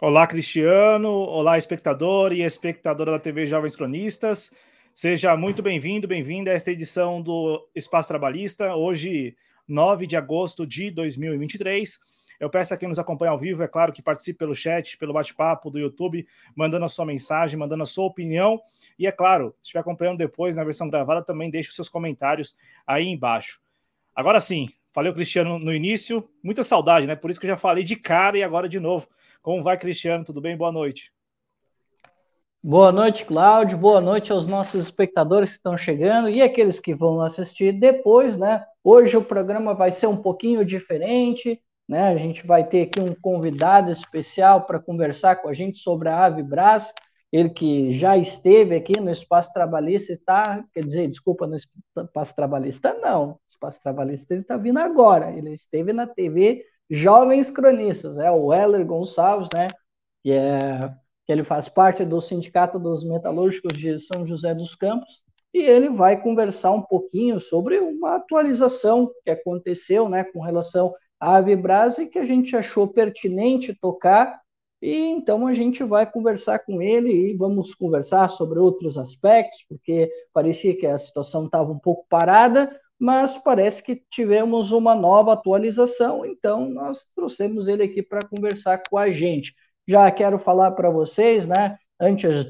Olá, Cristiano. Olá, espectador e espectadora da TV Jovens Cronistas. Seja muito bem-vindo, bem-vinda a esta edição do Espaço Trabalhista, hoje, 9 de agosto de 2023. Eu peço a quem nos acompanha ao vivo, é claro, que participe pelo chat, pelo bate-papo do YouTube, mandando a sua mensagem, mandando a sua opinião. E é claro, se estiver acompanhando depois na versão gravada, também deixe os seus comentários aí embaixo. Agora sim, falei o Cristiano no início, muita saudade, né? Por isso que eu já falei de cara e agora de novo. Como vai, Cristiano? Tudo bem? Boa noite. Boa noite, Cláudio. Boa noite aos nossos espectadores que estão chegando e aqueles que vão assistir depois, né? Hoje o programa vai ser um pouquinho diferente. Né? A gente vai ter aqui um convidado especial para conversar com a gente sobre a Ave Brás, ele que já esteve aqui no Espaço Trabalhista está, quer dizer, desculpa, no Espaço Trabalhista, não, Espaço Trabalhista ele está vindo agora, ele esteve na TV Jovens Cronistas, é o Heller Gonçalves, né, que, é, que ele faz parte do Sindicato dos Metalúrgicos de São José dos Campos, e ele vai conversar um pouquinho sobre uma atualização que aconteceu, né, com relação a Avibras e que a gente achou pertinente tocar, e então a gente vai conversar com ele e vamos conversar sobre outros aspectos, porque parecia que a situação estava um pouco parada, mas parece que tivemos uma nova atualização, então nós trouxemos ele aqui para conversar com a gente. Já quero falar para vocês, né, antes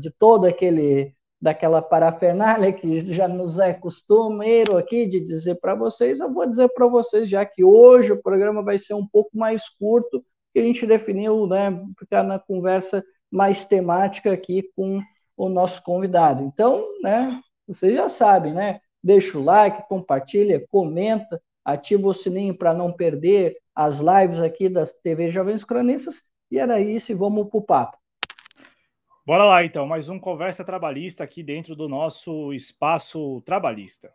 de todo aquele daquela parafernália que já nos é costumeiro aqui de dizer para vocês, eu vou dizer para vocês já que hoje o programa vai ser um pouco mais curto, que a gente definiu, né, ficar na conversa mais temática aqui com o nosso convidado. Então, né, vocês já sabem, né? Deixa o like, compartilha, comenta, ativa o sininho para não perder as lives aqui das TV Jovens Cronistas. E era isso, e vamos para o papo. Bora lá então, mais um conversa trabalhista aqui dentro do nosso espaço trabalhista.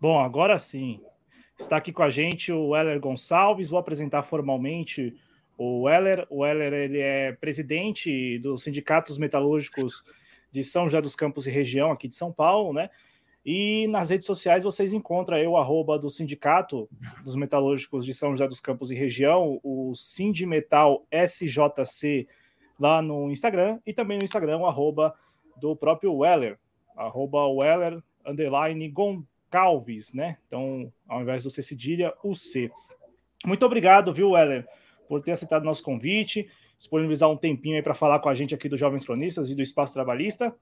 Bom, agora sim. Está aqui com a gente o Weller Gonçalves. Vou apresentar formalmente o Weller. O Weller ele é presidente dos sindicatos metalúrgicos de São José dos Campos e região aqui de São Paulo, né? E nas redes sociais vocês encontram aí o arroba do Sindicato dos Metalúrgicos de São José dos Campos e região, o Sindimetal SJC lá no Instagram e também no Instagram o arroba do próprio Weller, arroba Weller, underline Goncalves, né? Então, ao invés do C cedilha, o C. Muito obrigado, viu, Weller, por ter aceitado nosso convite, disponibilizar um tempinho aí para falar com a gente aqui do Jovens Cronistas e do Espaço Trabalhista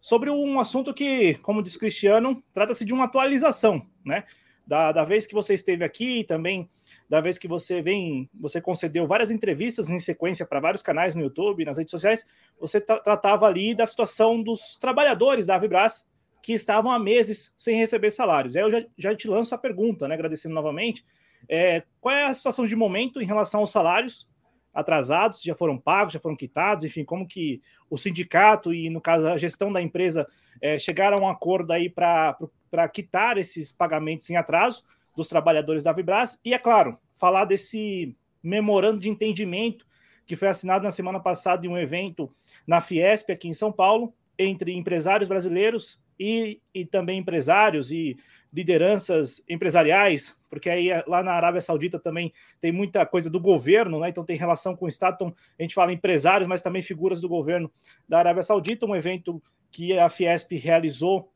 sobre um assunto que, como diz Cristiano, trata-se de uma atualização, né? Da, da vez que você esteve aqui, também da vez que você vem, você concedeu várias entrevistas em sequência para vários canais no YouTube, nas redes sociais, você tra tratava ali da situação dos trabalhadores da Avibras que estavam há meses sem receber salários. Aí eu já, já te lanço a pergunta, né? Agradecendo novamente. É, qual é a situação de momento em relação aos salários atrasados, já foram pagos, já foram quitados, enfim, como que o sindicato e, no caso, a gestão da empresa é, chegaram a um acordo aí para quitar esses pagamentos em atraso dos trabalhadores da Vibras? E, é claro, falar desse memorando de entendimento que foi assinado na semana passada em um evento na Fiesp, aqui em São Paulo, entre empresários brasileiros e, e também empresários e lideranças empresariais, porque aí lá na Arábia Saudita também tem muita coisa do governo, né? Então tem relação com o Estado, então a gente fala empresários, mas também figuras do governo da Arábia Saudita, um evento que a Fiesp realizou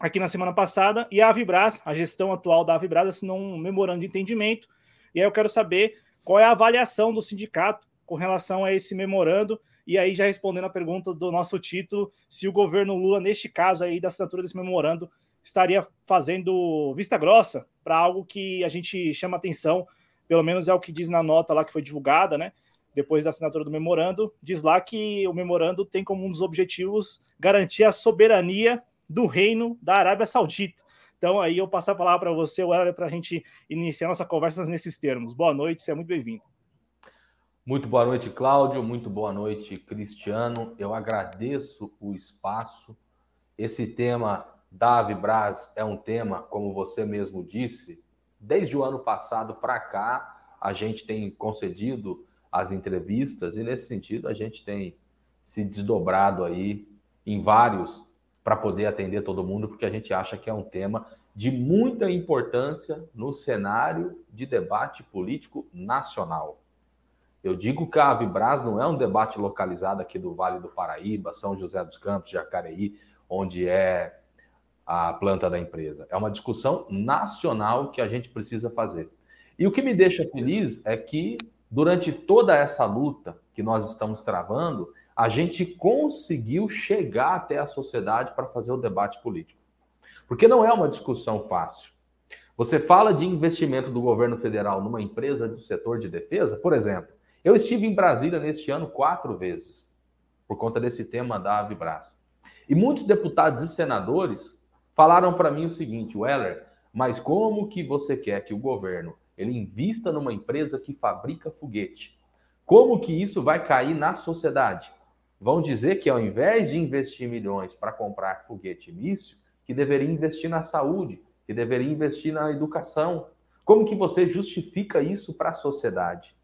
aqui na semana passada, e a Avibras, a gestão atual da Avibras, assinou um memorando de entendimento, e aí eu quero saber qual é a avaliação do sindicato com relação a esse memorando, e aí já respondendo a pergunta do nosso título, se o governo Lula, neste caso aí da assinatura desse memorando, estaria fazendo vista grossa para algo que a gente chama atenção, pelo menos é o que diz na nota lá que foi divulgada, né? Depois da assinatura do memorando, diz lá que o memorando tem como um dos objetivos garantir a soberania do reino da Arábia Saudita. Então, aí eu passo a palavra para você, Weller, para a gente iniciar nossa conversa nesses termos. Boa noite, seja muito bem-vindo. Muito boa noite, Cláudio. Muito boa noite, Cristiano. Eu agradeço o espaço. Esse tema Davi Braz é um tema, como você mesmo disse, desde o ano passado para cá, a gente tem concedido as entrevistas e, nesse sentido, a gente tem se desdobrado aí em vários para poder atender todo mundo, porque a gente acha que é um tema de muita importância no cenário de debate político nacional. Eu digo que a Avibras não é um debate localizado aqui do Vale do Paraíba, São José dos Campos, Jacareí, onde é a planta da empresa. É uma discussão nacional que a gente precisa fazer. E o que me deixa feliz é que, durante toda essa luta que nós estamos travando, a gente conseguiu chegar até a sociedade para fazer o debate político. Porque não é uma discussão fácil. Você fala de investimento do governo federal numa empresa do setor de defesa, por exemplo. Eu estive em Brasília neste ano quatro vezes, por conta desse tema da Avibras. E muitos deputados e senadores falaram para mim o seguinte, Weller, mas como que você quer que o governo ele invista numa empresa que fabrica foguete? Como que isso vai cair na sociedade? Vão dizer que ao invés de investir milhões para comprar foguete míssil, que deveria investir na saúde, que deveria investir na educação. Como que você justifica isso para a sociedade?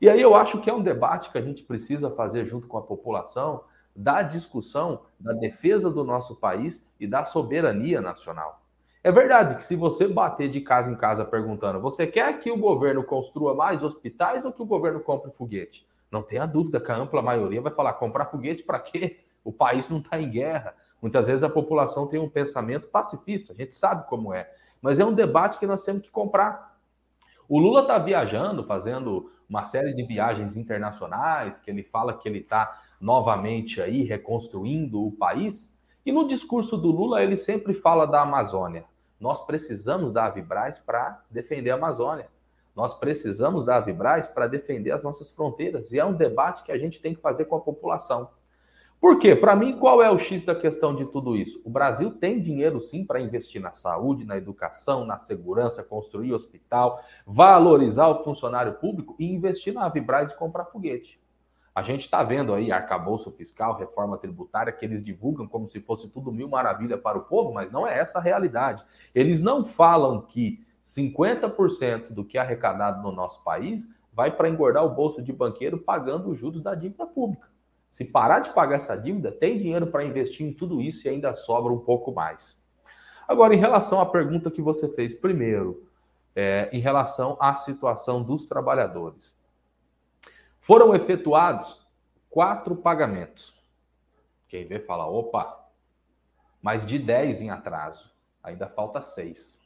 E aí eu acho que é um debate que a gente precisa fazer junto com a população da discussão da defesa do nosso país e da soberania nacional. É verdade que se você bater de casa em casa perguntando, você quer que o governo construa mais hospitais ou que o governo compre foguete? Não tenha dúvida que a ampla maioria vai falar: comprar foguete para quê? O país não está em guerra. Muitas vezes a população tem um pensamento pacifista, a gente sabe como é. Mas é um debate que nós temos que comprar. O Lula está viajando, fazendo uma série de viagens internacionais, que ele fala que ele está novamente aí reconstruindo o país. E no discurso do Lula ele sempre fala da Amazônia. Nós precisamos da Avibraz para defender a Amazônia. Nós precisamos da Avibraz para defender as nossas fronteiras. E é um debate que a gente tem que fazer com a população. Por quê? Para mim, qual é o X da questão de tudo isso? O Brasil tem dinheiro sim para investir na saúde, na educação, na segurança, construir hospital, valorizar o funcionário público e investir na Avibraz e comprar foguete. A gente está vendo aí arcabouço fiscal, reforma tributária, que eles divulgam como se fosse tudo mil maravilha para o povo, mas não é essa a realidade. Eles não falam que 50% do que é arrecadado no nosso país vai para engordar o bolso de banqueiro pagando os juros da dívida pública. Se parar de pagar essa dívida, tem dinheiro para investir em tudo isso e ainda sobra um pouco mais. Agora, em relação à pergunta que você fez primeiro, é, em relação à situação dos trabalhadores. Foram efetuados quatro pagamentos. Quem vê fala, opa, mais de 10 em atraso, ainda falta seis.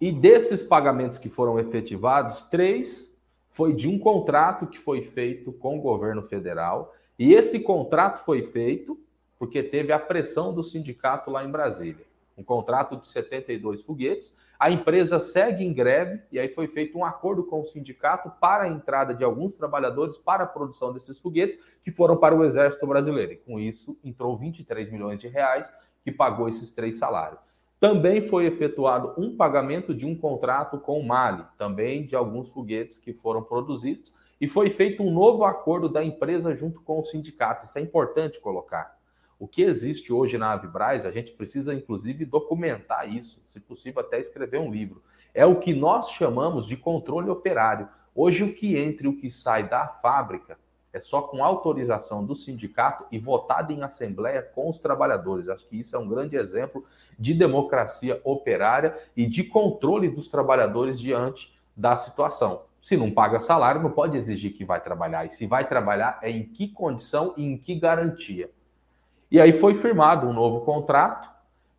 E desses pagamentos que foram efetivados, três foi de um contrato que foi feito com o governo federal, e esse contrato foi feito porque teve a pressão do sindicato lá em Brasília. Um contrato de 72 foguetes. A empresa segue em greve e aí foi feito um acordo com o sindicato para a entrada de alguns trabalhadores para a produção desses foguetes que foram para o Exército Brasileiro. E com isso entrou 23 milhões de reais que pagou esses três salários. Também foi efetuado um pagamento de um contrato com o Mali, também de alguns foguetes que foram produzidos, e foi feito um novo acordo da empresa junto com o sindicato. Isso é importante colocar. O que existe hoje na Avibraz, a gente precisa inclusive documentar isso, se possível até escrever um livro. É o que nós chamamos de controle operário. Hoje o que entra e o que sai da fábrica é só com autorização do sindicato e votado em assembleia com os trabalhadores. Acho que isso é um grande exemplo de democracia operária e de controle dos trabalhadores diante da situação. Se não paga salário, não pode exigir que vai trabalhar. E se vai trabalhar, é em que condição e em que garantia. E aí foi firmado um novo contrato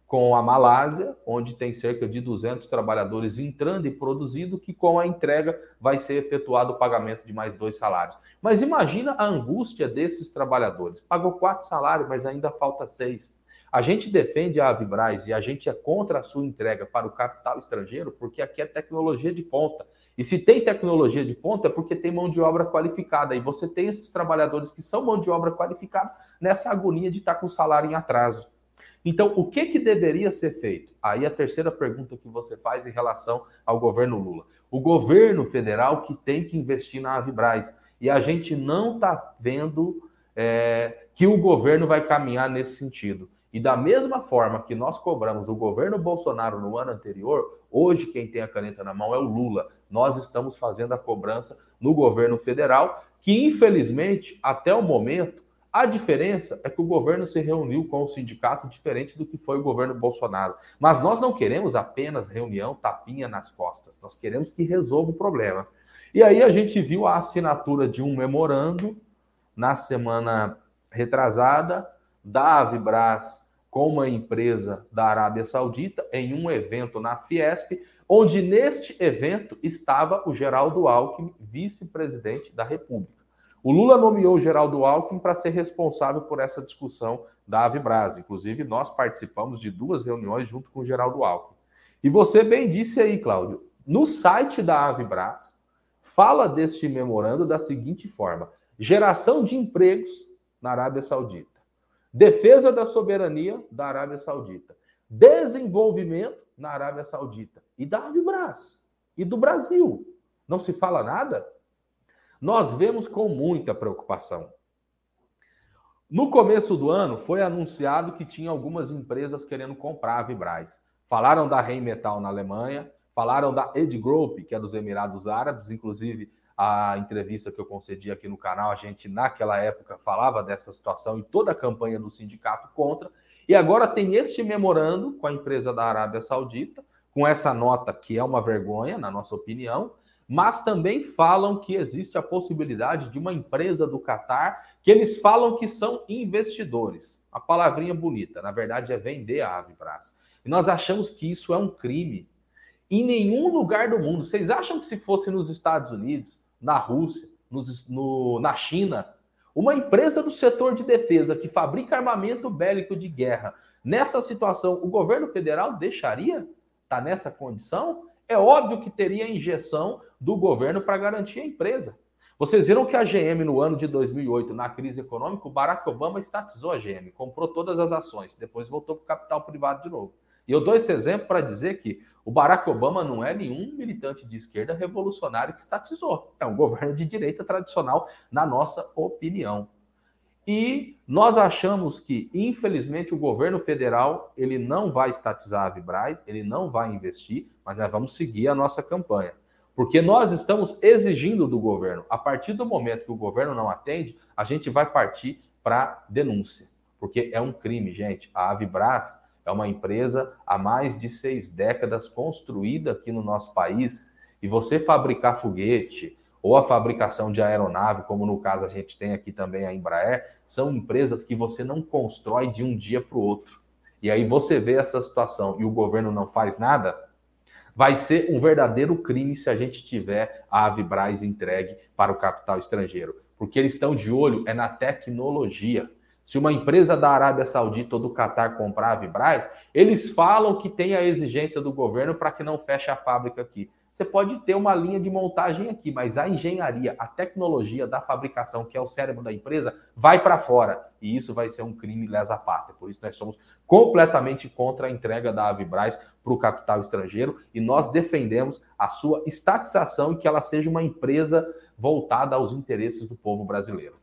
com a Malásia, onde tem cerca de 200 trabalhadores entrando e produzindo, que com a entrega vai ser efetuado o pagamento de mais dois salários. Mas imagina a angústia desses trabalhadores. Pagou quatro salários, mas ainda falta seis. A gente defende a Avibraz e a gente é contra a sua entrega para o capital estrangeiro porque aqui é tecnologia de ponta. E se tem tecnologia de ponta é porque tem mão de obra qualificada. E você tem esses trabalhadores que são mão de obra qualificada nessa agonia de estar com o salário em atraso. Então, o que, que deveria ser feito? Aí a terceira pergunta que você faz em relação ao governo Lula. O governo federal que tem que investir na Avibraz. E a gente não está vendo é, que o governo vai caminhar nesse sentido. E da mesma forma que nós cobramos o governo Bolsonaro no ano anterior, hoje quem tem a caneta na mão é o Lula. Nós estamos fazendo a cobrança no governo federal, que infelizmente, até o momento, A diferença é que o governo se reuniu com o sindicato diferente do que foi o governo Bolsonaro. Mas nós não queremos apenas reunião, tapinha nas costas. Nós queremos que resolva o problema. E aí a gente viu a assinatura de um memorando na semana retrasada da Avibras com uma empresa da Arábia Saudita em um evento na Fiesp, onde neste evento estava o Geraldo Alckmin, vice-presidente da República. O Lula nomeou o Geraldo Alckmin para ser responsável por essa discussão da Avibras. Inclusive, nós participamos de duas reuniões junto com o Geraldo Alckmin. E você bem disse aí, Cláudio, no site da Avibras, fala deste memorando da seguinte forma: geração de empregos na Arábia Saudita, defesa da soberania da Arábia Saudita, desenvolvimento na Arábia Saudita e da Avibras e do Brasil. Não se fala nada? Nós vemos com muita preocupação. No começo do ano, foi anunciado que tinha algumas empresas querendo comprar a Vibraz. Falaram da Rheinmetall na Alemanha, falaram da Edgroup, que é dos Emirados Árabes, inclusive a entrevista que eu concedi aqui no canal, a gente naquela época falava dessa situação e toda a campanha do sindicato contra. E agora tem este memorando com a empresa da Arábia Saudita, com essa nota que é uma vergonha, na nossa opinião, mas também falam que existe a possibilidade de uma empresa do Catar, que eles falam que são investidores. A palavrinha bonita, na verdade é vender a Avibras. E nós achamos que isso é um crime. Em nenhum lugar do mundo. Vocês acham que se fosse nos Estados Unidos, na Rússia, nos, no, na China, uma empresa do setor de defesa que fabrica armamento bélico de guerra, nessa situação, o governo federal deixaria? Está nessa condição? É óbvio que teria injeção do governo para garantir a empresa. Vocês viram que a GM, no ano de 2008, na crise econômica, o Barack Obama estatizou a GM, comprou todas as ações, depois voltou para o capital privado de novo. E eu dou esse exemplo para dizer que o Barack Obama não é nenhum militante de esquerda revolucionário que estatizou. É um governo de direita tradicional, na nossa opinião. E nós achamos que, infelizmente, o governo federal ele não vai estatizar a Vibraz, ele não vai investir, mas nós vamos seguir a nossa campanha. Porque nós estamos exigindo do governo. A partir do momento que o governo não atende, a gente vai partir para denúncia. Porque é um crime, gente. A Avibraz é uma empresa há mais de seis décadas construída aqui no nosso país. E você fabricar foguete, ou a fabricação de aeronave, como no caso a gente tem aqui também a Embraer, são empresas que você não constrói de um dia para o outro. E aí você vê essa situação e o governo não faz nada, vai ser um verdadeiro crime se a gente tiver a Avibraz entregue para o capital estrangeiro. Porque eles estão de olho é na tecnologia. Se uma empresa da Arábia Saudita ou do Catar comprar a Avibraz, eles falam que tem a exigência do governo para que não feche a fábrica aqui. Você pode ter uma linha de montagem aqui, mas a engenharia, a tecnologia da fabricação, que é o cérebro da empresa, vai para fora. E isso vai ser um crime lesa pátria. Por isso, nós somos completamente contra a entrega da Avibraz para o capital estrangeiro e nós defendemos a sua estatização e que ela seja uma empresa voltada aos interesses do povo brasileiro.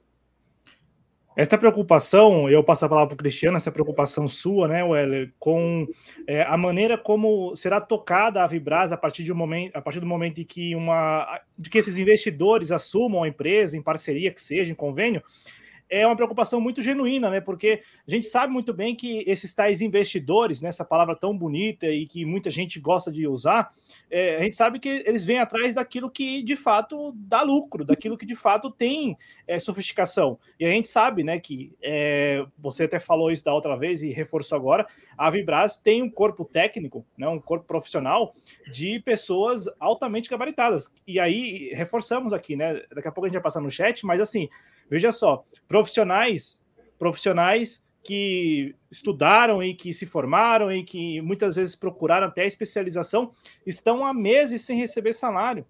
Essa preocupação, eu passo a palavra para o Cristiano, essa preocupação sua, né, Weller, com é, a maneira como será tocada a Vibras a partir, de um momento, a partir do momento em que, uma, de que esses investidores assumam a empresa, em parceria que seja, em convênio, é uma preocupação muito genuína, né? Porque a gente sabe muito bem que esses tais investidores, né, essa palavra tão bonita e que muita gente gosta de usar, é, a gente sabe que eles vêm atrás daquilo que de fato dá lucro, daquilo que de fato tem é, sofisticação. E a gente sabe, né, que é, você até falou isso da outra vez e reforçou agora, a Vibras tem um corpo técnico, né, um corpo profissional de pessoas altamente gabaritadas. E aí reforçamos aqui, né? Daqui a pouco a gente vai passar no chat, mas assim Veja só, profissionais, profissionais que estudaram e que se formaram e que muitas vezes procuraram até especialização estão há meses sem receber salário.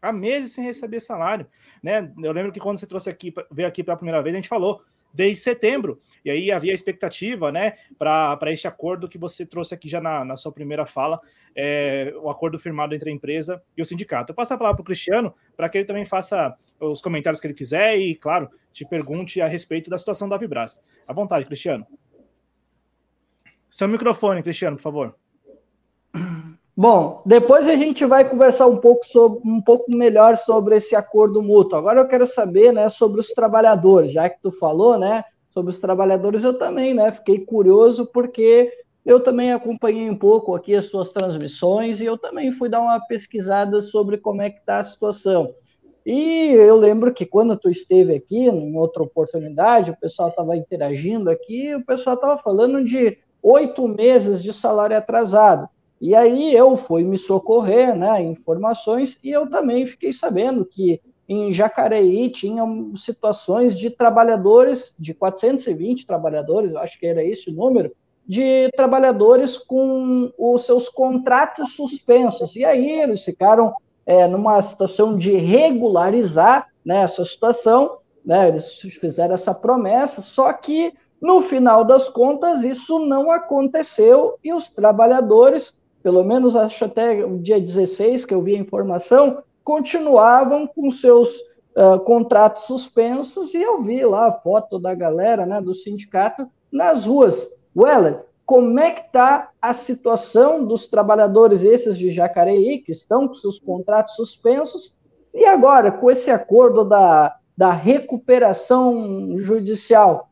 Há meses sem receber salário, né? Eu lembro que quando você trouxe aqui, veio aqui pela primeira vez, a gente falou desde setembro. E aí havia expectativa, né, para este acordo que você trouxe aqui já na, na sua primeira fala, é, o acordo firmado entre a empresa e o sindicato. Eu passo a palavra para o Cristiano, para que ele também faça os comentários que ele quiser e, claro, te pergunte a respeito da situação da Vibras. À vontade, Cristiano. Seu microfone, Cristiano, por favor. Bom, depois a gente vai conversar um pouco, sobre, um pouco melhor sobre esse acordo mútuo. Agora eu quero saber, né, sobre os trabalhadores, já que tu falou, né, sobre os trabalhadores, eu também, né, fiquei curioso porque eu também acompanhei um pouco aqui as suas transmissões e eu também fui dar uma pesquisada sobre como é que está a situação. E eu lembro que quando tu esteve aqui, em outra oportunidade, o pessoal estava interagindo aqui, o pessoal estava falando de oito meses de salário atrasado. E aí eu fui me socorrer, né, informações, e eu também fiquei sabendo que em Jacareí tinham situações de trabalhadores, de 420 trabalhadores, eu acho que era esse o número, de trabalhadores com os seus contratos suspensos. E aí eles ficaram é, numa situação de regularizar né, essa situação, né, eles fizeram essa promessa, só que no final das contas isso não aconteceu e os trabalhadores, pelo menos acho até o dia 16 que eu vi a informação, continuavam com seus uh, contratos suspensos e eu vi lá a foto da galera né, do sindicato nas ruas. Weller, como é que está a situação dos trabalhadores esses de Jacareí, que estão com seus contratos suspensos, e agora, com esse acordo da, da recuperação judicial,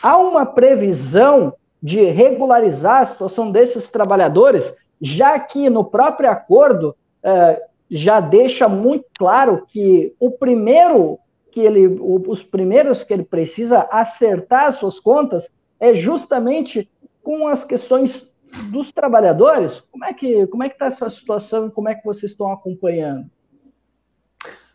há uma previsão de regularizar a situação desses trabalhadores, já que no próprio acordo eh, já deixa muito claro que o primeiro que ele, os primeiros que ele precisa acertar suas contas é justamente com as questões dos trabalhadores, como é que como é que está essa situação e como é que vocês estão acompanhando?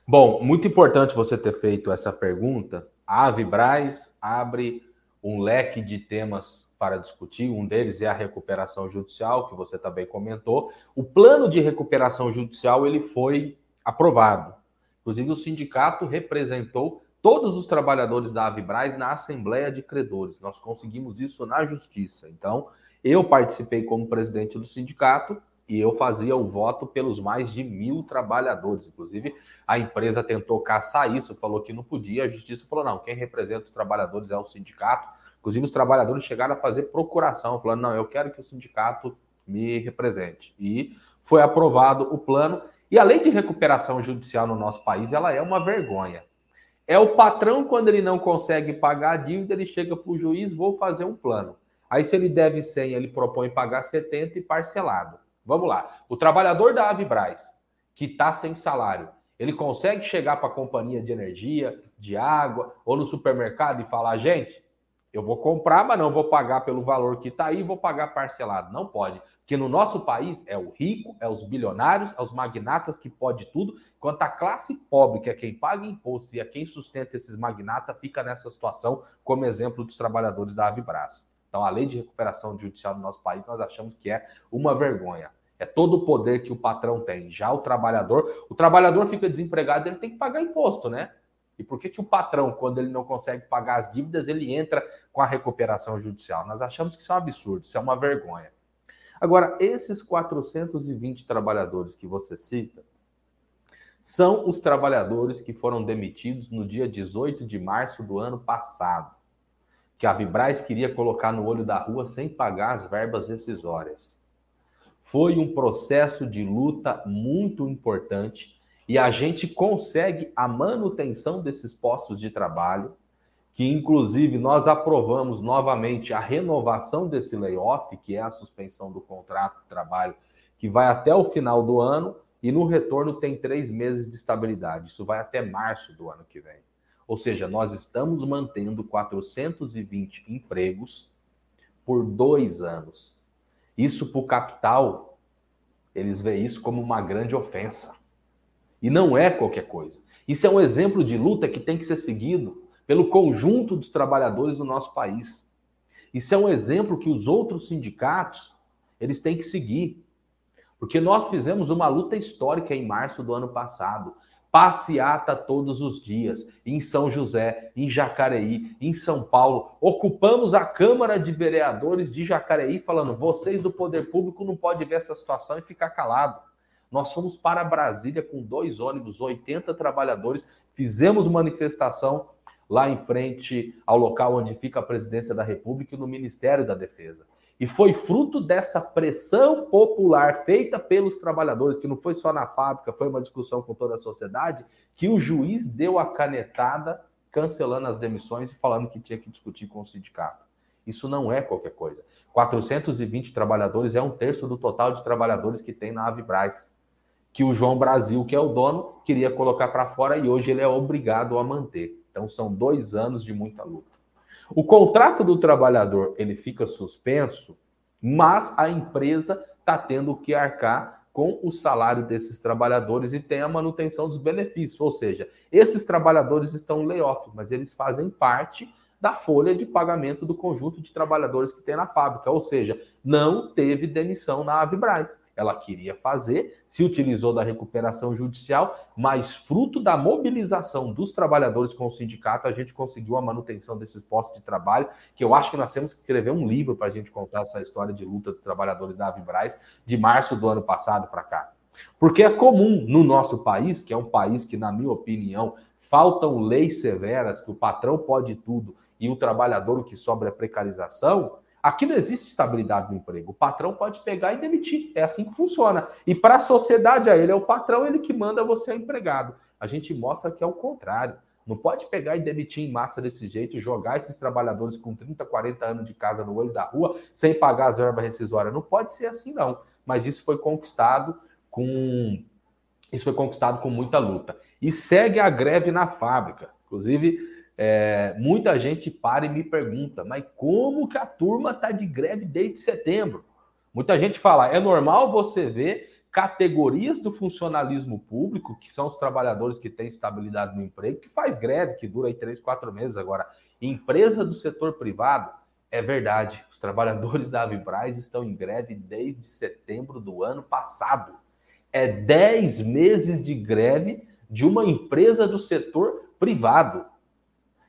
Bom, muito importante você ter feito essa pergunta. A Avibraz abre um leque de temas para discutir. Um deles é a recuperação judicial, que você também comentou. O plano de recuperação judicial ele foi aprovado. Inclusive, o sindicato representou todos os trabalhadores da Avibraz na Assembleia de Credores. Nós conseguimos isso na Justiça. Então, eu participei como presidente do sindicato e eu fazia o voto pelos mais de mil trabalhadores. Inclusive, a empresa tentou caçar isso, falou que não podia. A Justiça falou: não, quem representa os trabalhadores é o sindicato. Inclusive, os trabalhadores chegaram a fazer procuração, falando: não, eu quero que o sindicato me represente. E foi aprovado o plano. E a lei de recuperação judicial no nosso país, ela é uma vergonha. É o patrão, quando ele não consegue pagar a dívida, ele chega para o juiz, vou fazer um plano. Aí, se ele deve 100, ele propõe pagar 70 e parcelado. Vamos lá. O trabalhador da Avibraz, que está sem salário, ele consegue chegar para a companhia de energia, de água, ou no supermercado e falar, gente, eu vou comprar, mas não vou pagar pelo valor que está aí, vou pagar parcelado. Não pode. Porque no nosso país é o rico, é os bilionários, é os magnatas que pode tudo, enquanto a classe pobre, que é quem paga imposto e é quem sustenta esses magnatas, fica nessa situação, como exemplo dos trabalhadores da Avibras. Então, a lei de recuperação judicial no nosso país, nós achamos que é uma vergonha. É todo o poder que o patrão tem. Já o trabalhador, o trabalhador fica desempregado, ele tem que pagar imposto, né? E por que, que o patrão, quando ele não consegue pagar as dívidas, ele entra com a recuperação judicial? Nós achamos que isso é um absurdo, isso é uma vergonha. Agora, esses 420 trabalhadores que você cita são os trabalhadores que foram demitidos no dia 18 de março do ano passado, que a Vibraz queria colocar no olho da rua sem pagar as verbas rescisórias. Foi um processo de luta muito importante e a gente consegue a manutenção desses postos de trabalho, que inclusive nós aprovamos novamente a renovação desse layoff, que é a suspensão do contrato de trabalho, que vai até o final do ano, e no retorno tem três meses de estabilidade. Isso vai até março do ano que vem. Ou seja, nós estamos mantendo 420 empregos por dois anos. Isso para o capital, eles veem isso como uma grande ofensa. E não é qualquer coisa. Isso é um exemplo de luta que tem que ser seguido pelo conjunto dos trabalhadores do nosso país. Isso é um exemplo que os outros sindicatos eles têm que seguir. Porque nós fizemos uma luta histórica em março do ano passado. Passeata todos os dias, em São José, em Jacareí, em São Paulo. Ocupamos a Câmara de Vereadores de Jacareí, falando: vocês do poder público não podem ver essa situação e ficar calado. Nós fomos para Brasília com dois ônibus, 80 trabalhadores, fizemos manifestação lá em frente ao local onde fica a presidência da República e no Ministério da Defesa. E foi fruto dessa pressão popular feita pelos trabalhadores, que não foi só na fábrica, foi uma discussão com toda a sociedade, que o juiz deu a canetada cancelando as demissões e falando que tinha que discutir com o sindicato. Isso não é qualquer coisa. 420 trabalhadores é um terço do total de trabalhadores que tem na Avibraz, que o João Brasil, que é o dono, queria colocar para fora e hoje ele é obrigado a manter. Então são dois anos de muita luta. O contrato do trabalhador ele fica suspenso, mas a empresa está tendo que arcar com o salário desses trabalhadores e tem a manutenção dos benefícios. Ou seja, esses trabalhadores estão layoff, mas eles fazem parte da folha de pagamento do conjunto de trabalhadores que tem na fábrica. Ou seja, não teve demissão na Avibraz. Ela queria fazer, se utilizou da recuperação judicial, mas fruto da mobilização dos trabalhadores com o sindicato, a gente conseguiu a manutenção desses postos de trabalho, que eu acho que nós temos que escrever um livro para a gente contar essa história de luta dos trabalhadores da Avibraz de março do ano passado para cá. Porque é comum no nosso país, que é um país que, na minha opinião, faltam leis severas, que o patrão pode tudo, e o trabalhador o que sobra é precarização, aqui não existe estabilidade no emprego. O patrão pode pegar e demitir. É assim que funciona. E para a sociedade, ele é o patrão, ele que manda você é empregado. A gente mostra que é o contrário. Não pode pegar e demitir em massa desse jeito, jogar esses trabalhadores com 30, 40 anos de casa no olho da rua, sem pagar as verbas rescisórias. Não pode ser assim, não. Mas isso foi conquistado com. Isso foi conquistado com muita luta. E segue a greve na fábrica. Inclusive, é, muita gente para e me pergunta, mas como que a turma está de greve desde setembro? Muita gente fala, é normal você ver categorias do funcionalismo público, que são os trabalhadores que têm estabilidade no emprego, que faz greve, que dura aí três, quatro meses. Agora, empresa do setor privado, é verdade, os trabalhadores da Avibraz estão em greve desde setembro do ano passado. É dez meses de greve de uma empresa do setor privado.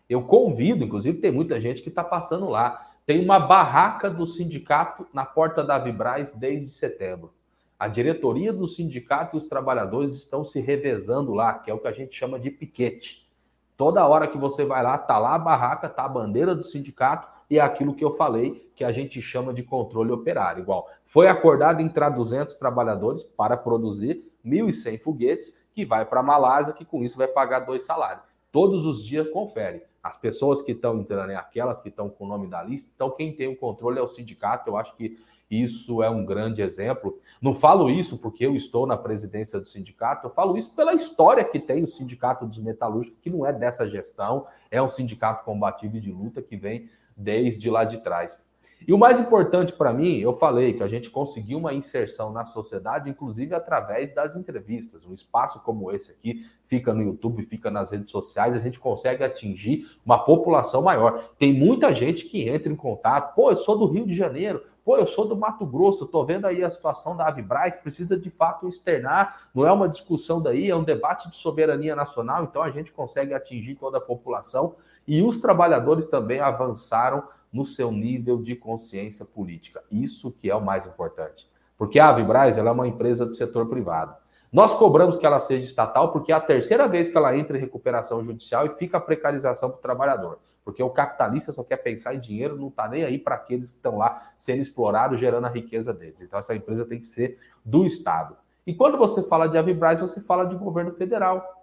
Eu convido, inclusive, tem muita gente que está passando lá. Tem uma barraca do sindicato na porta da Vibraz desde setembro. A diretoria do sindicato e os trabalhadores estão se revezando lá, que é o que a gente chama de piquete. Toda hora que você vai lá, tá lá a barraca, tá a bandeira do sindicato e é aquilo que eu falei, que a gente chama de controle operário. Igual, foi acordado entrar 200 trabalhadores para produzir 1.100 foguetes, que vai para a Malásia, que com isso vai pagar dois salários. Todos os dias confere. As pessoas que estão entrando é aquelas que estão com o nome da lista. Então, quem tem o controle é o sindicato. Eu acho que isso é um grande exemplo. Não falo isso porque eu estou na presidência do sindicato, eu falo isso pela história que tem o Sindicato dos Metalúrgicos, que não é dessa gestão, é um sindicato combativo de luta que vem desde lá de trás. E o mais importante para mim, eu falei que a gente conseguiu uma inserção na sociedade, inclusive através das entrevistas. Um espaço como esse aqui fica no YouTube, fica nas redes sociais, a gente consegue atingir uma população maior. Tem muita gente que entra em contato. Pô, eu sou do Rio de Janeiro. Pô, eu sou do Mato Grosso, tô vendo aí a situação da Avibraz, precisa de fato externar, não é uma discussão daí, é um debate de soberania nacional, então a gente consegue atingir toda a população e os trabalhadores também avançaram no seu nível de consciência política. Isso que é o mais importante. Porque a Avibraz ela é uma empresa do setor privado. Nós cobramos que ela seja estatal porque é a terceira vez que ela entra em recuperação judicial e fica a precarização para o trabalhador. Porque o capitalista só quer pensar em dinheiro, não está nem aí para aqueles que estão lá sendo explorados, gerando a riqueza deles. Então, essa empresa tem que ser do Estado. E quando você fala de Avibraz, você fala de governo federal.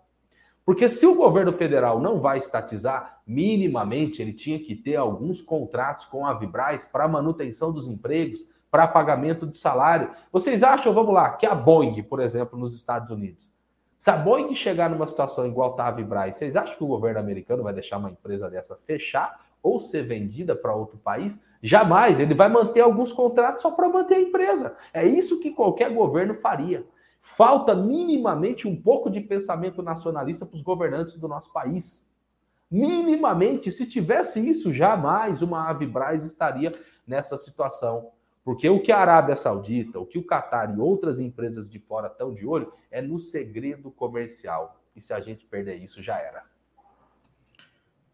Porque se o governo federal não vai estatizar, minimamente ele tinha que ter alguns contratos com a Vibraz para manutenção dos empregos, para pagamento de salário. Vocês acham, vamos lá, que a Boeing, por exemplo, nos Estados Unidos, se a Boeing chegar numa situação igual está a Vibraz, vocês acham que o governo americano vai deixar uma empresa dessa fechar ou ser vendida para outro país? Jamais. Ele vai manter alguns contratos só para manter a empresa. É isso que qualquer governo faria. Falta minimamente um pouco de pensamento nacionalista para os governantes do nosso país. Minimamente, se tivesse isso, jamais uma Avibraz estaria nessa situação. Porque o que a Arábia Saudita, o que o Qatar e outras empresas de fora estão de olho é no segredo comercial. E se a gente perder isso, já era.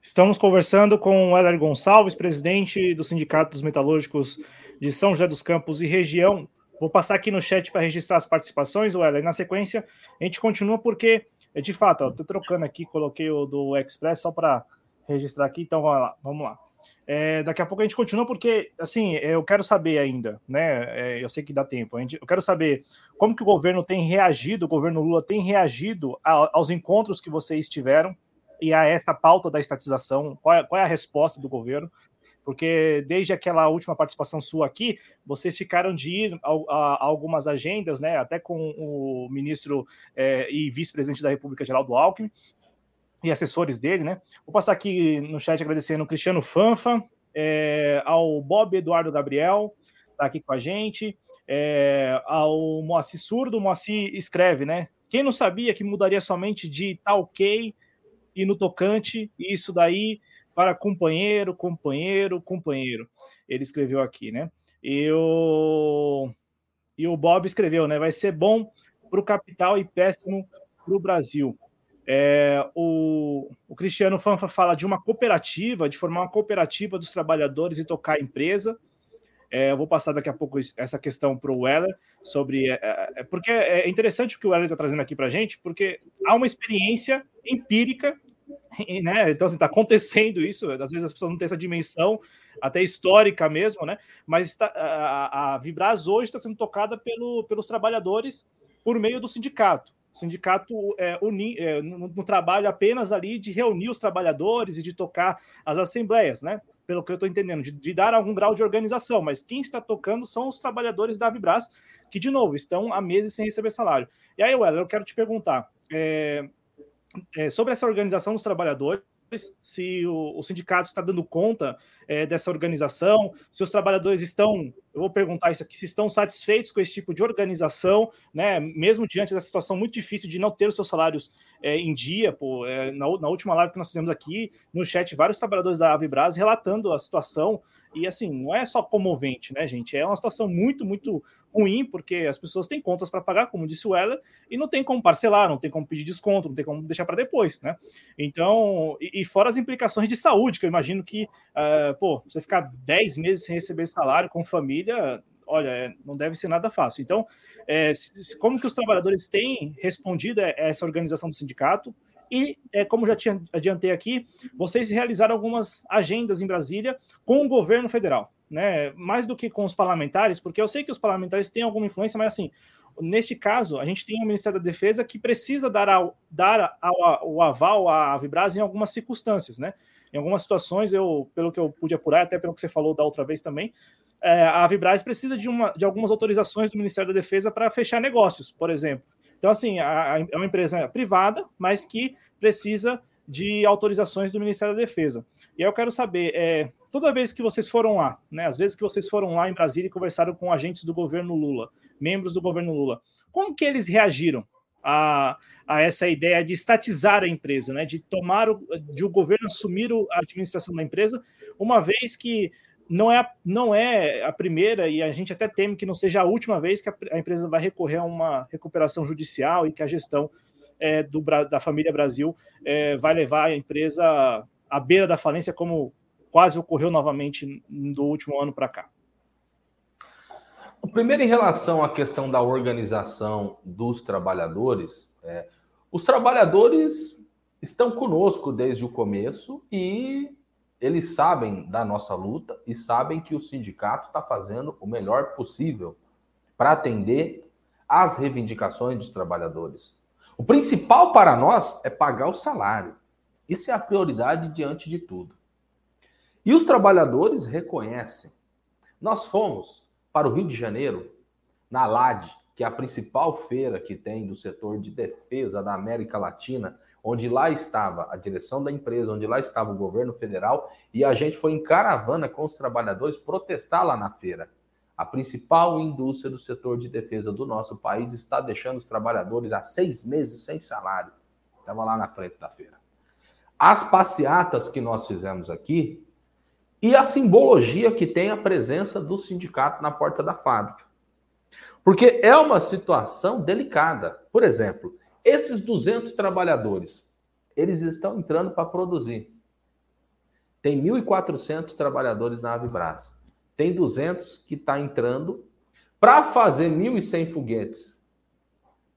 Estamos conversando com o Heller Gonçalves, presidente do Sindicato dos Metalúrgicos de São José dos Campos e região. Vou passar aqui no chat para registrar as participações, Weller. Na sequência, a gente continua porque, é de fato, estou trocando aqui, coloquei o do Express só para registrar aqui, então vamos lá. Vamos lá. É, daqui a pouco a gente continua, porque, assim, eu quero saber ainda, né? É, eu sei que dá tempo. Gente, eu quero saber como que o governo tem reagido, o governo Lula tem reagido a, aos encontros que vocês tiveram e a esta pauta da estatização. Qual é, qual é a resposta do governo? Porque desde aquela última participação sua aqui, vocês ficaram de ir a, a, algumas agendas, né? Até com o ministro é, e vice-presidente da República, Geraldo Alckmin, e assessores dele, né? Vou passar aqui no chat agradecendo o Cristiano Fanfa, é, ao Bob Eduardo Gabriel, tá aqui com a gente, é, ao Moacir Surdo, Moacir escreve, né? Quem não sabia que mudaria somente de tá ok e no tocante, isso daí para companheiro, companheiro, companheiro. Ele escreveu aqui, né? E o, e o Bob escreveu, né? Vai ser bom para o capital e péssimo para o Brasil. É, o, o, Cristiano Fanfa fala de uma cooperativa, de formar uma cooperativa dos trabalhadores e tocar a empresa. É, eu vou passar daqui a pouco essa questão para o Weller sobre. É, é, é porque é interessante o que o Weller está trazendo aqui para a gente, porque há uma experiência empírica, né? Então, assim, está acontecendo isso. Às vezes as pessoas não têm essa dimensão, até histórica mesmo, né? Mas está, a, a Vibras hoje está sendo tocada pelo, pelos trabalhadores por meio do sindicato. O sindicato é, uni, é, no, no, trabalho apenas ali de reunir os trabalhadores e de tocar as assembleias, né? Pelo que eu estou entendendo, de, de, dar algum grau de organização, mas quem está tocando são os trabalhadores da Vibras, que, de novo, estão há meses sem receber salário. E aí, Weller, eu quero te perguntar é, é sobre essa organização dos trabalhadores se o, o sindicato está dando conta é, dessa organização, se os trabalhadores estão, eu vou perguntar isso aqui, se estão satisfeitos com esse tipo de organização, né, mesmo diante da situação muito difícil de não ter os seus salários é, em dia, pô, é, na, na, última live que nós fizemos aqui, no chat, vários trabalhadores da Avibras relatando a situação, e assim, não é só comovente, né, gente, é uma situação muito, muito ruim, porque as pessoas têm contas para pagar, como disse o Weller, e não tem como parcelar, não tem como pedir desconto, não tem como deixar para depois, né? Então, e, e, fora as implicações de saúde, que eu imagino que, uh, pô, você ficar 10 meses sem receber salário com família, olha, é, não deve ser nada fácil. Então, é, como que os trabalhadores têm respondido a essa organização do sindicato? E, é, como já tinha adiantei aqui, vocês realizaram algumas agendas em Brasília com o governo federal né? Mais do que com os parlamentares, porque eu sei que os parlamentares têm alguma influência, mas assim, neste caso, a gente tem o Ministério da Defesa que precisa dar, ao, dar ao, o aval à Vibras em algumas circunstâncias, né? Em algumas situações, eu, pelo que eu pude apurar, até pelo que você falou da outra vez também, é, a Vibras precisa de, uma, de algumas autorizações do Ministério da Defesa para fechar negócios, por exemplo. Então, assim, a, a, é uma empresa privada, mas que precisa de autorizações do Ministério da Defesa. E aí eu quero saber, é, toda vez que vocês foram lá, né, às vezes que vocês foram lá em Brasília e conversaram com agentes do governo Lula, membros do governo Lula, como que eles reagiram a, a essa ideia de estatizar a empresa, né, de tomar, o, de o governo assumir a administração da empresa, uma vez que não é, não é a primeira, e a gente até teme que não seja a última vez que a, a empresa vai recorrer a uma recuperação judicial e que a gestão é, do, da família Brasil é, vai levar a empresa à beira da falência, como quase ocorreu novamente do último ano para cá. Primeiro, em relação à questão da organização dos trabalhadores, é, os trabalhadores estão conosco desde o começo e eles sabem da nossa luta e sabem que o sindicato está fazendo o melhor possível para atender às reivindicações dos trabalhadores. O principal para nós é pagar o salário. Isso é a prioridade diante de tudo. E os trabalhadores reconhecem. Nós fomos para o Rio de Janeiro, na LAD, que é a principal feira que tem do setor de defesa da América Latina, onde lá estava a direção da empresa, onde lá estava o governo federal, e a gente foi em caravana com os trabalhadores protestar lá na feira. A principal indústria do setor de defesa do nosso país está deixando os trabalhadores há seis meses sem salário. Estava lá na frente da feira. As passeatas que nós fizemos aqui e a simbologia que tem a presença do sindicato na porta da fábrica. Porque é uma situação delicada. Por exemplo, esses 200 trabalhadores, eles estão entrando para produzir. Tem 1.400 trabalhadores na Avibras tem 200 que está entrando para fazer 1.100 foguetes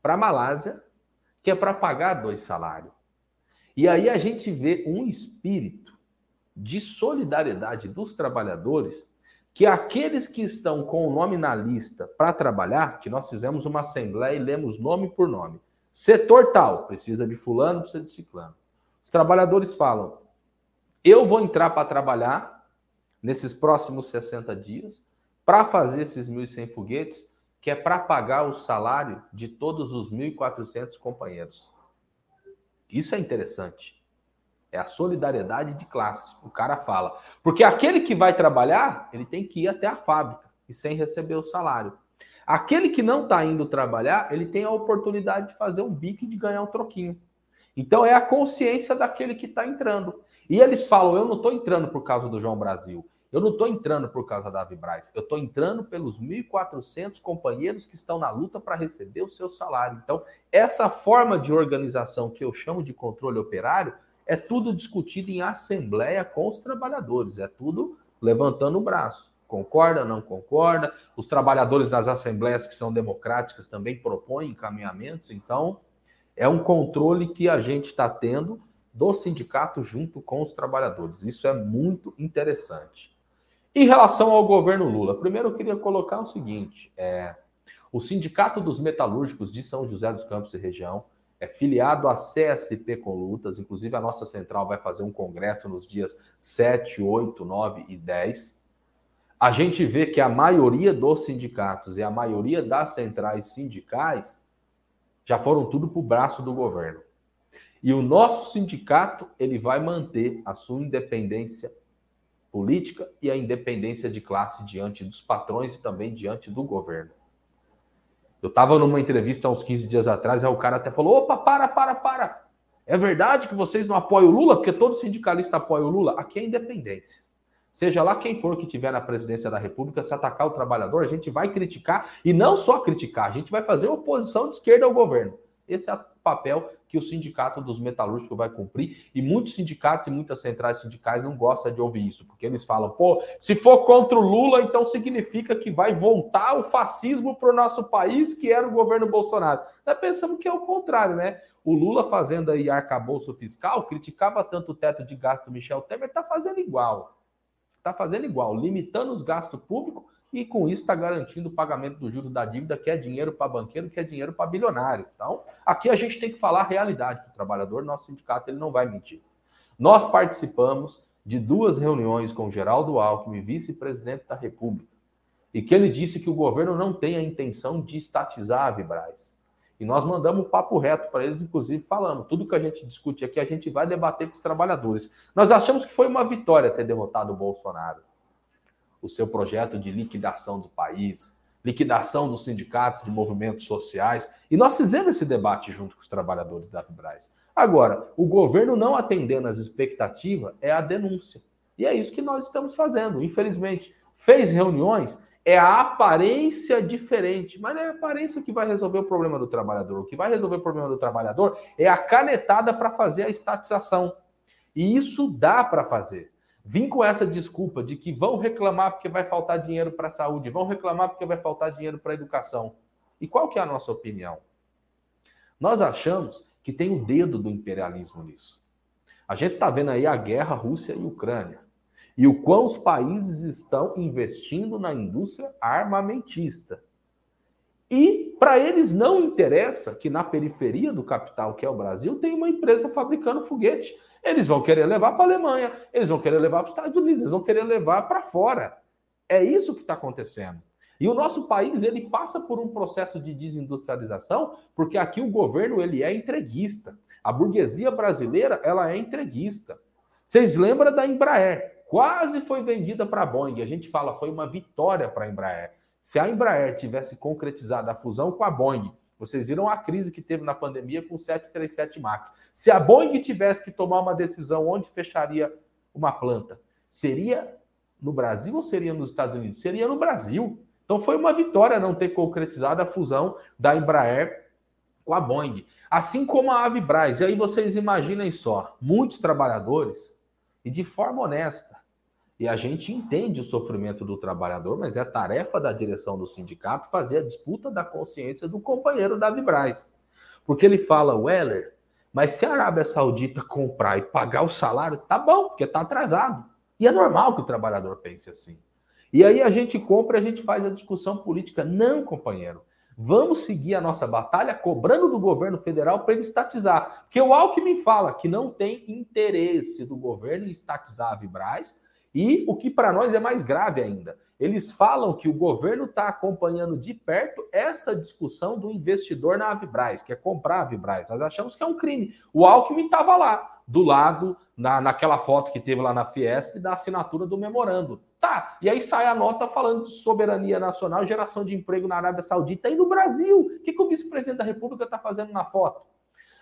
para Malásia, que é para pagar dois salários. E aí a gente vê um espírito de solidariedade dos trabalhadores que aqueles que estão com o nome na lista para trabalhar, que nós fizemos uma assembleia e lemos nome por nome. Setor tal, precisa de fulano, precisa de ciclano. Os trabalhadores falam: eu vou entrar para trabalhar nesses próximos 60 dias para fazer esses 1.100 foguetes, que é para pagar o salário de todos os 1.400 companheiros. Isso é interessante. É a solidariedade de classe. O cara fala. Porque aquele que vai trabalhar, ele tem que ir até a fábrica e sem receber o salário. Aquele que não está indo trabalhar, ele tem a oportunidade de fazer um bico e de ganhar um troquinho. Então é a consciência daquele que está entrando. E eles falam: eu não estou entrando por causa do João Brasil. Eu não estou entrando por causa da Vibraz, eu estou entrando pelos 1.400 companheiros que estão na luta para receber o seu salário. Então, essa forma de organização que eu chamo de controle operário é tudo discutido em assembleia com os trabalhadores, é tudo levantando o braço. Concorda, não concorda? Os trabalhadores das assembleias que são democráticas também propõem encaminhamentos, então é um controle que a gente está tendo do sindicato junto com os trabalhadores. Isso é muito interessante. Em relação ao governo Lula, primeiro eu queria colocar o seguinte: é, o Sindicato dos Metalúrgicos de São José dos Campos e região é filiado à CSP com lutas, inclusive a nossa central vai fazer um congresso nos dias 7, 8, 9 e 10. A gente vê que a maioria dos sindicatos e a maioria das centrais sindicais já foram tudo para o braço do governo. E o nosso sindicato ele vai manter a sua independência política e a independência de classe diante dos patrões e também diante do governo. Eu estava numa entrevista há uns 15 dias atrás, aí o cara até falou: opa, para, para, para. É verdade que vocês não apoiam o Lula? Porque todo sindicalista apoia o Lula. Aqui é independência. Seja lá quem for que tiver na presidência da República, se atacar o trabalhador, a gente vai criticar e não só criticar, a gente vai fazer oposição de esquerda ao governo. Esse é o papel que o sindicato dos metalúrgicos vai cumprir e muitos sindicatos e muitas centrais sindicais não gostam de ouvir isso, porque eles falam, pô, se for contra o Lula, então significa que vai voltar o fascismo para o nosso país, que era o governo Bolsonaro. Nós pensamos que é o contrário, né? O Lula fazendo aí arcabouço fiscal, criticava tanto o teto de gasto do Michel Temer, está fazendo igual. Está fazendo igual, limitando os gastos públicos e com isso está garantindo o pagamento dos juros da dívida, que é dinheiro para banqueiro, que é dinheiro para bilionário. Então, aqui a gente tem que falar a realidade para o trabalhador, nosso sindicato ele não vai mentir. Nós participamos de duas reuniões com Geraldo Alckmin, vice-presidente da República, e que ele disse que o governo não tem a intenção de estatizar a Vibraz. E nós mandamos um papo reto para eles, inclusive falando, tudo que a gente discute aqui, a gente vai debater com os trabalhadores. Nós achamos que foi uma vitória ter derrotado o Bolsonaro o seu projeto de liquidação do país, liquidação dos sindicatos, de movimentos sociais. E nós fizemos esse debate junto com os trabalhadores da Fibras. Agora, o governo não atendendo às expectativas é a denúncia. E é isso que nós estamos fazendo. Infelizmente, fez reuniões, é a aparência diferente, mas não é a aparência que vai resolver o problema do trabalhador. O que vai resolver o problema do trabalhador é a canetada para fazer a estatização. E isso dá para fazer. Vim com essa desculpa de que vão reclamar porque vai faltar dinheiro para a saúde, vão reclamar porque vai faltar dinheiro para a educação. E qual que é a nossa opinião? Nós achamos que tem o dedo do imperialismo nisso. A gente está vendo aí a guerra Rússia e Ucrânia. E o quão os países estão investindo na indústria armamentista. E para eles não interessa que na periferia do capital, que é o Brasil, tem uma empresa fabricando foguete. Eles vão querer levar para a Alemanha, eles vão querer levar para os Estados Unidos, eles vão querer levar para fora. É isso que está acontecendo. E o nosso país ele passa por um processo de desindustrialização, porque aqui o governo ele é entreguista. A burguesia brasileira ela é entreguista. Vocês lembram da Embraer? Quase foi vendida para a Boeing. A gente fala foi uma vitória para a Embraer. Se a Embraer tivesse concretizado a fusão com a Boeing vocês viram a crise que teve na pandemia com o 737 MAX. Se a Boeing tivesse que tomar uma decisão onde fecharia uma planta, seria no Brasil ou seria nos Estados Unidos? Seria no Brasil. Então foi uma vitória não ter concretizado a fusão da Embraer com a Boeing. Assim como a Avibraz. E aí vocês imaginem só, muitos trabalhadores, e de forma honesta, e a gente entende o sofrimento do trabalhador, mas é tarefa da direção do sindicato fazer a disputa da consciência do companheiro da Vibraz. Porque ele fala, Weller, mas se a Arábia Saudita comprar e pagar o salário, tá bom, porque tá atrasado. E é normal que o trabalhador pense assim. E aí a gente compra e a gente faz a discussão política. Não, companheiro. Vamos seguir a nossa batalha cobrando do governo federal para ele estatizar. Porque o Alckmin fala que não tem interesse do governo em estatizar a Vibraz. E o que para nós é mais grave ainda, eles falam que o governo está acompanhando de perto essa discussão do investidor na Avibraz, que é comprar a Avibraz. Nós achamos que é um crime. O Alckmin estava lá, do lado, na, naquela foto que teve lá na Fiesp, da assinatura do memorando. Tá, e aí sai a nota falando de soberania nacional, geração de emprego na Arábia Saudita e no Brasil. O que, que o vice-presidente da República está fazendo na foto?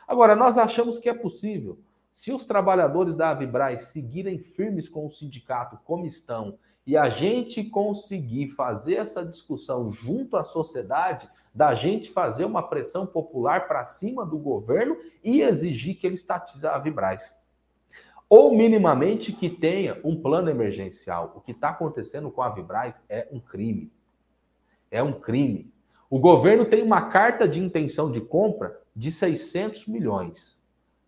Agora, nós achamos que é possível. Se os trabalhadores da Avibraz seguirem firmes com o sindicato como estão e a gente conseguir fazer essa discussão junto à sociedade, da gente fazer uma pressão popular para cima do governo e exigir que ele estatize a Vibraz. Ou minimamente que tenha um plano emergencial. O que está acontecendo com a Vibraz é um crime. É um crime. O governo tem uma carta de intenção de compra de 600 milhões.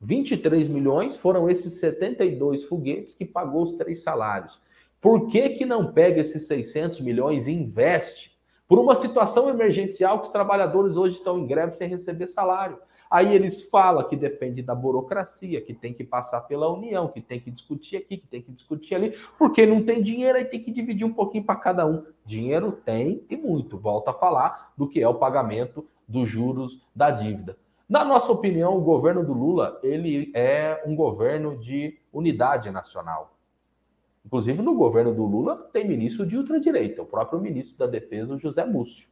23 milhões foram esses 72 foguetes que pagou os três salários. Por que, que não pega esses 600 milhões e investe por uma situação emergencial que os trabalhadores hoje estão em greve sem receber salário? Aí eles falam que depende da burocracia, que tem que passar pela União, que tem que discutir aqui, que tem que discutir ali, porque não tem dinheiro aí tem que dividir um pouquinho para cada um. Dinheiro tem e muito. Volta a falar do que é o pagamento dos juros da dívida. Na nossa opinião, o governo do Lula ele é um governo de unidade nacional. Inclusive, no governo do Lula, tem ministro de ultradireita, o próprio ministro da Defesa, José Múcio.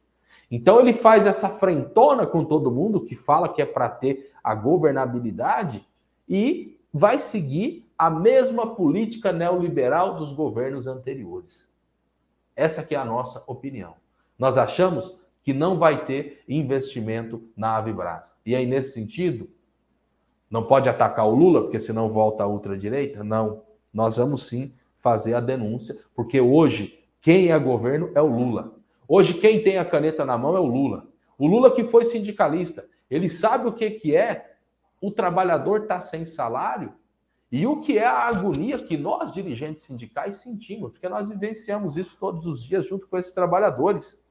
Então, ele faz essa frentona com todo mundo, que fala que é para ter a governabilidade, e vai seguir a mesma política neoliberal dos governos anteriores. Essa que é a nossa opinião. Nós achamos que não vai ter investimento na Avibras. E aí, nesse sentido, não pode atacar o Lula, porque senão volta a ultradireita? Não. Nós vamos sim fazer a denúncia, porque hoje quem é governo é o Lula. Hoje quem tem a caneta na mão é o Lula. O Lula que foi sindicalista, ele sabe o que, que é o trabalhador estar tá sem salário e o que é a agonia que nós, dirigentes sindicais, sentimos, porque nós vivenciamos isso todos os dias junto com esses trabalhadores.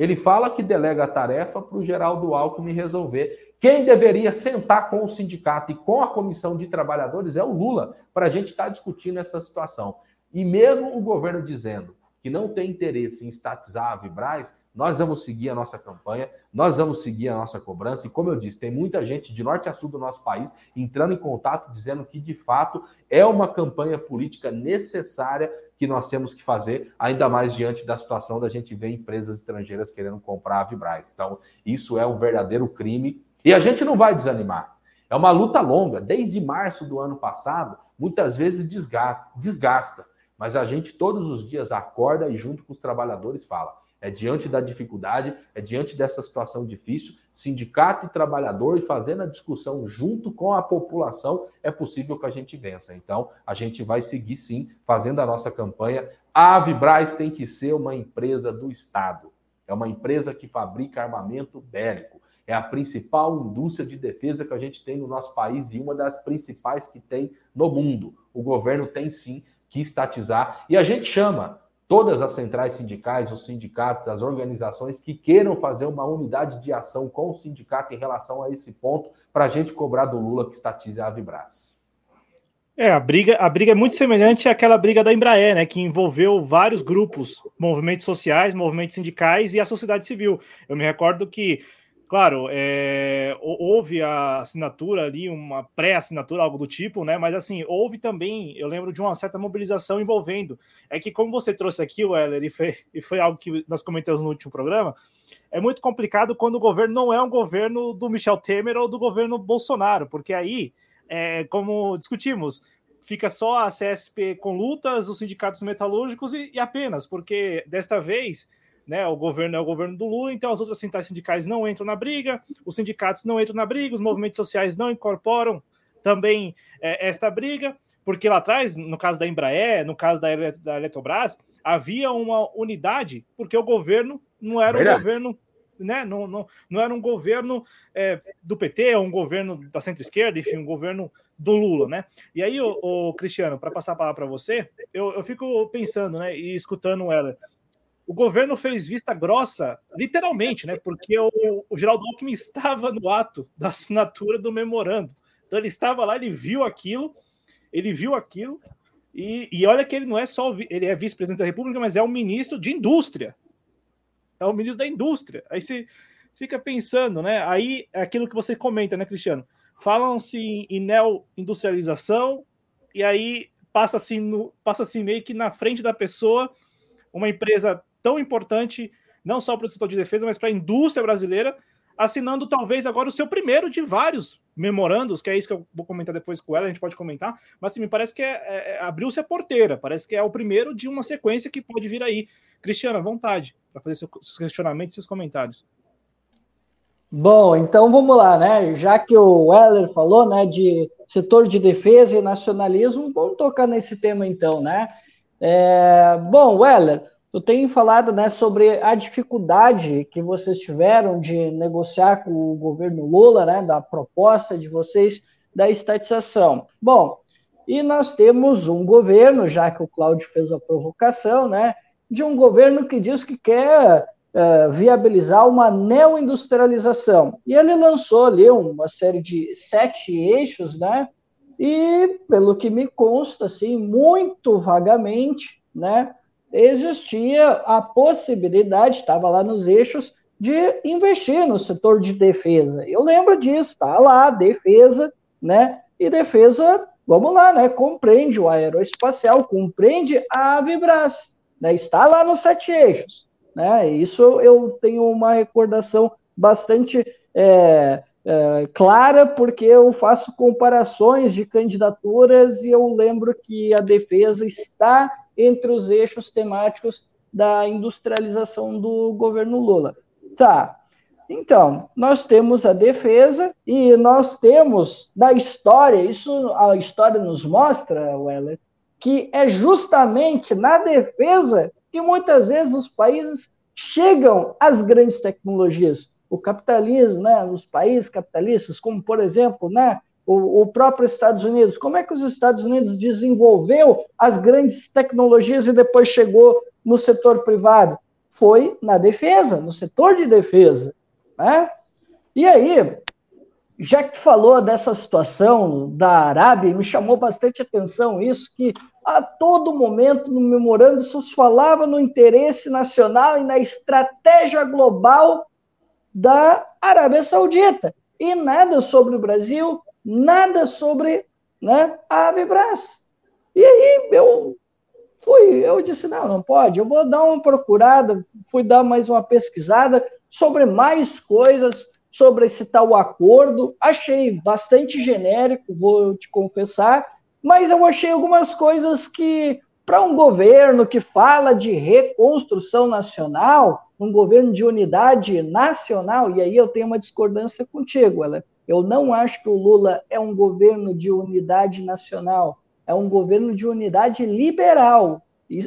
Ele fala que delega a tarefa para o Geraldo Alckmin resolver. Quem deveria sentar com o sindicato e com a comissão de trabalhadores é o Lula, para a gente estar tá discutindo essa situação. E mesmo o governo dizendo que não tem interesse em estatizar a Vibraz, nós vamos seguir a nossa campanha, nós vamos seguir a nossa cobrança. E como eu disse, tem muita gente de norte a sul do nosso país entrando em contato dizendo que de fato é uma campanha política necessária que nós temos que fazer, ainda mais diante da situação da gente ver empresas estrangeiras querendo comprar a Vibraz. Então, isso é um verdadeiro crime e a gente não vai desanimar. É uma luta longa. Desde março do ano passado, muitas vezes desgasta. Mas a gente todos os dias acorda e, junto com os trabalhadores, fala. É diante da dificuldade, é diante dessa situação difícil, sindicato e trabalhador e fazendo a discussão junto com a população, é possível que a gente vença. Então, a gente vai seguir sim, fazendo a nossa campanha. A Avibraz tem que ser uma empresa do Estado. É uma empresa que fabrica armamento bélico é a principal indústria de defesa que a gente tem no nosso país e uma das principais que tem no mundo. O governo tem sim que estatizar e a gente chama todas as centrais sindicais, os sindicatos, as organizações que queiram fazer uma unidade de ação com o sindicato em relação a esse ponto para a gente cobrar do Lula que estatize a Avibras. É, a briga, a briga é muito semelhante àquela briga da Embraer, né, que envolveu vários grupos, movimentos sociais, movimentos sindicais e a sociedade civil. Eu me recordo que Claro, é, houve a assinatura ali, uma pré-assinatura, algo do tipo, né? Mas assim, houve também, eu lembro de uma certa mobilização envolvendo. É que, como você trouxe aqui, Weller, e foi, e foi algo que nós comentamos no último programa, é muito complicado quando o governo não é um governo do Michel Temer ou do governo Bolsonaro, porque aí, é, como discutimos, fica só a CSP com lutas, os sindicatos metalúrgicos e, e apenas, porque desta vez né? O governo é o governo do Lula, então as outras centrais sindicais não entram na briga, os sindicatos não entram na briga, os movimentos sociais não incorporam também é, esta briga, porque lá atrás, no caso da Embraer, no caso da, da Eletrobras, havia uma unidade, porque o governo não era Verdade. um governo né, não, não, não era um governo é, do PT, um governo da centro-esquerda, enfim, um governo do Lula, né? E aí, o, o Cristiano, para passar a palavra para você, eu, eu fico pensando, né, e escutando ela. O governo fez vista grossa, literalmente, né? Porque o, o Geraldo Alckmin estava no ato da assinatura do memorando. Então ele estava lá, ele viu aquilo, ele viu aquilo, e, e olha que ele não é só ele é vice-presidente da República, mas é o ministro de indústria. É o ministro da indústria. Aí você fica pensando, né? Aí é aquilo que você comenta, né, Cristiano? Falam-se em, em neo-industrialização, e aí passa-se passa -se meio que na frente da pessoa uma empresa tão importante, não só para o setor de defesa, mas para a indústria brasileira, assinando talvez agora o seu primeiro de vários memorandos, que é isso que eu vou comentar depois com ela, a gente pode comentar, mas assim, me parece que é, é, é abriu-se a porteira, parece que é o primeiro de uma sequência que pode vir aí. Cristiana, vontade, para fazer seus questionamentos e seus comentários. Bom, então vamos lá, né? Já que o Weller falou, né, de setor de defesa e nacionalismo, vamos tocar nesse tema então, né? É, bom, Weller, eu tenho falado né, sobre a dificuldade que vocês tiveram de negociar com o governo Lula, né, da proposta de vocês da estatização. Bom, e nós temos um governo, já que o Cláudio fez a provocação, né, de um governo que diz que quer uh, viabilizar uma neoindustrialização. E ele lançou ali uma série de sete eixos, né, e pelo que me consta, assim, muito vagamente, né, existia a possibilidade, estava lá nos eixos, de investir no setor de defesa. Eu lembro disso, está lá, defesa, né? E defesa, vamos lá, né? Compreende o aeroespacial, compreende a Avibras, né? Está lá nos sete eixos, né? Isso eu tenho uma recordação bastante é, é, clara, porque eu faço comparações de candidaturas e eu lembro que a defesa está entre os eixos temáticos da industrialização do governo Lula. Tá. Então, nós temos a defesa e nós temos da história, isso a história nos mostra, Weller, que é justamente na defesa que muitas vezes os países chegam às grandes tecnologias. O capitalismo, né, os países capitalistas, como por exemplo, né, o, o próprio Estados Unidos. Como é que os Estados Unidos desenvolveu as grandes tecnologias e depois chegou no setor privado? Foi na defesa, no setor de defesa. Né? E aí, já que tu falou dessa situação da Arábia, me chamou bastante atenção isso, que a todo momento no memorando se falava no interesse nacional e na estratégia global da Arábia Saudita. E nada sobre o Brasil, nada sobre né, a Avibras. E aí eu fui, eu disse, não, não pode, eu vou dar uma procurada, fui dar mais uma pesquisada sobre mais coisas sobre esse tal acordo. Achei bastante genérico, vou te confessar, mas eu achei algumas coisas que, para um governo que fala de reconstrução nacional, um governo de unidade nacional, e aí eu tenho uma discordância contigo, ela eu não acho que o Lula é um governo de unidade nacional, é um governo de unidade liberal.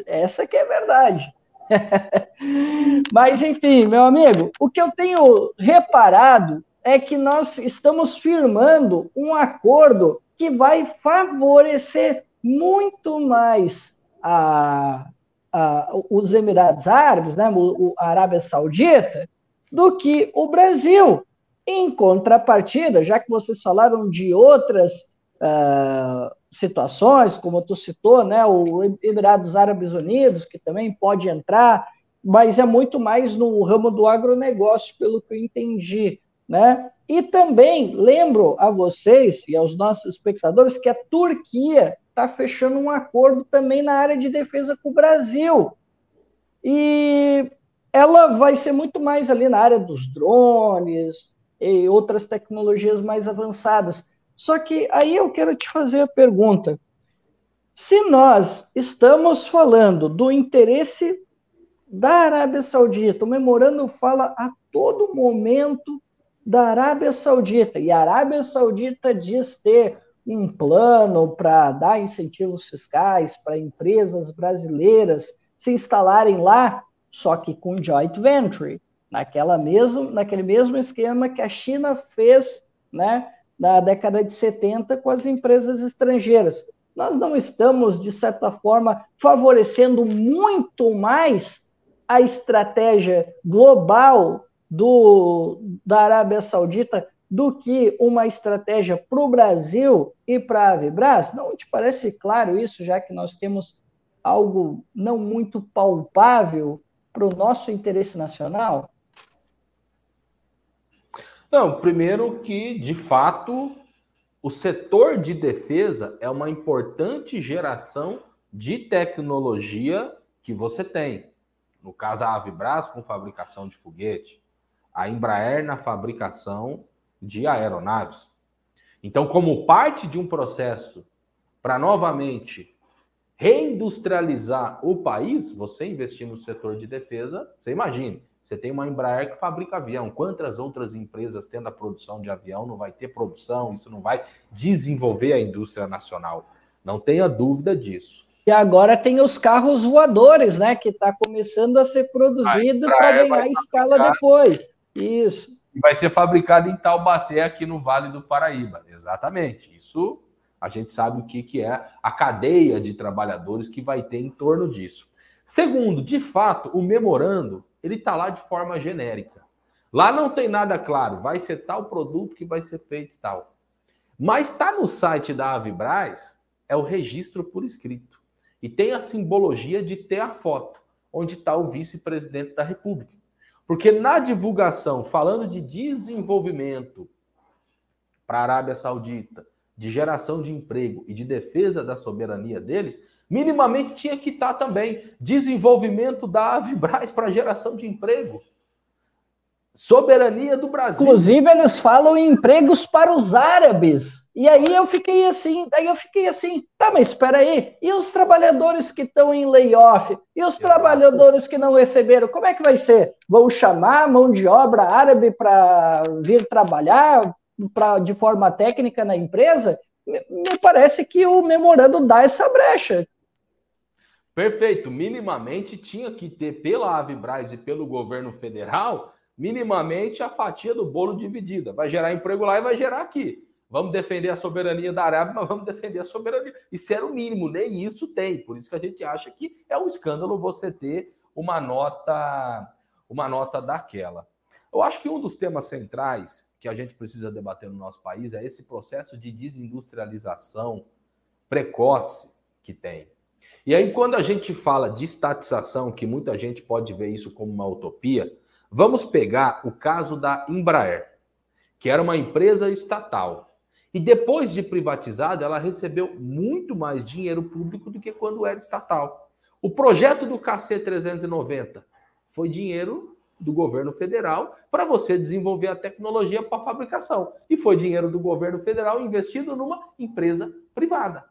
Essa que é a verdade. Mas, enfim, meu amigo, o que eu tenho reparado é que nós estamos firmando um acordo que vai favorecer muito mais a, a, os Emirados Árabes, né, a Arábia Saudita, do que o Brasil. Em contrapartida, já que vocês falaram de outras uh, situações, como tu citou, né, o Emirados Árabes Unidos, que também pode entrar, mas é muito mais no ramo do agronegócio, pelo que eu entendi. Né? E também lembro a vocês e aos nossos espectadores que a Turquia está fechando um acordo também na área de defesa com o Brasil. E ela vai ser muito mais ali na área dos drones, e outras tecnologias mais avançadas. Só que aí eu quero te fazer a pergunta: se nós estamos falando do interesse da Arábia Saudita, o memorando fala a todo momento da Arábia Saudita, e a Arábia Saudita diz ter um plano para dar incentivos fiscais para empresas brasileiras se instalarem lá, só que com joint venture naquela mesmo, naquele mesmo esquema que a China fez né, na década de 70 com as empresas estrangeiras. Nós não estamos, de certa forma, favorecendo muito mais a estratégia global do, da Arábia Saudita do que uma estratégia para o Brasil e para a Avibras? Não te parece claro isso, já que nós temos algo não muito palpável para o nosso interesse nacional? Não, primeiro que, de fato, o setor de defesa é uma importante geração de tecnologia que você tem. No caso, a Avibras com fabricação de foguete, a Embraer na fabricação de aeronaves. Então, como parte de um processo para novamente reindustrializar o país, você investir no setor de defesa, você imagine, você tem uma Embraer que fabrica avião. Quantas outras empresas tendo a produção de avião não vai ter produção? Isso não vai desenvolver a indústria nacional. Não tenha dúvida disso. E agora tem os carros voadores, né? Que está começando a ser produzido para ganhar escala depois. Isso vai ser fabricado em Taubaté, aqui no Vale do Paraíba. Exatamente. Isso a gente sabe o que, que é a cadeia de trabalhadores que vai ter em torno disso. Segundo, de fato, o memorando ele está lá de forma genérica. Lá não tem nada claro, vai ser tal produto que vai ser feito tal. Mas está no site da Avibraz, é o registro por escrito. E tem a simbologia de ter a foto, onde está o vice-presidente da República. Porque na divulgação, falando de desenvolvimento para a Arábia Saudita, de geração de emprego e de defesa da soberania deles, minimamente tinha que estar também desenvolvimento da Avibraz para geração de emprego. Soberania do Brasil. Inclusive, eles falam em empregos para os árabes. E aí eu fiquei assim, aí eu fiquei assim, tá, mas espera aí, e os trabalhadores que estão em layoff? E os trabalhadores que não receberam? Como é que vai ser? Vão chamar mão de obra árabe para vir trabalhar pra, de forma técnica na empresa? Me parece que o memorando dá essa brecha. Perfeito. Minimamente tinha que ter pela Avibraz e pelo governo federal minimamente a fatia do bolo dividida. Vai gerar emprego lá e vai gerar aqui. Vamos defender a soberania da Arábia, mas vamos defender a soberania. Isso era o mínimo, nem isso tem. Por isso que a gente acha que é um escândalo você ter uma nota, uma nota daquela. Eu acho que um dos temas centrais que a gente precisa debater no nosso país é esse processo de desindustrialização precoce que tem. E aí, quando a gente fala de estatização, que muita gente pode ver isso como uma utopia, Vamos pegar o caso da Embraer, que era uma empresa estatal. E depois de privatizada, ela recebeu muito mais dinheiro público do que quando era estatal. O projeto do KC390 foi dinheiro do governo federal para você desenvolver a tecnologia para fabricação. E foi dinheiro do governo federal investido numa empresa privada.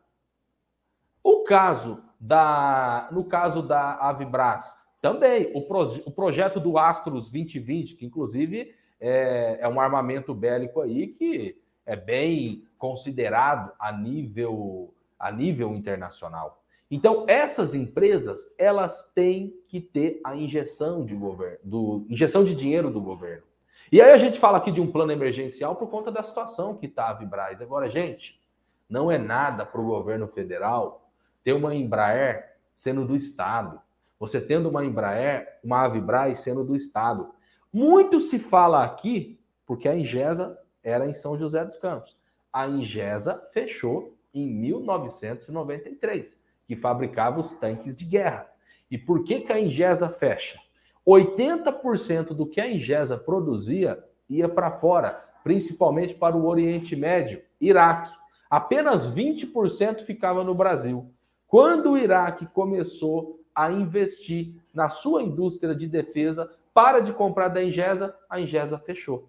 O caso da, no caso da Avibras, também, o, pro, o projeto do Astros 2020, que inclusive é, é um armamento bélico aí que é bem considerado a nível, a nível internacional. Então, essas empresas, elas têm que ter a injeção de governo, do, injeção de dinheiro do governo. E aí a gente fala aqui de um plano emergencial por conta da situação que está a Vibraz. Agora, gente, não é nada para o governo federal ter uma Embraer sendo do Estado. Você tendo uma Embraer, uma Avibraz sendo do Estado. Muito se fala aqui, porque a Ingesa era em São José dos Campos. A Ingesa fechou em 1993, que fabricava os tanques de guerra. E por que, que a Ingesa fecha? 80% do que a Ingesa produzia ia para fora, principalmente para o Oriente Médio, Iraque. Apenas 20% ficava no Brasil. Quando o Iraque começou a investir na sua indústria de defesa, para de comprar da Ingesa, a Ingesa fechou.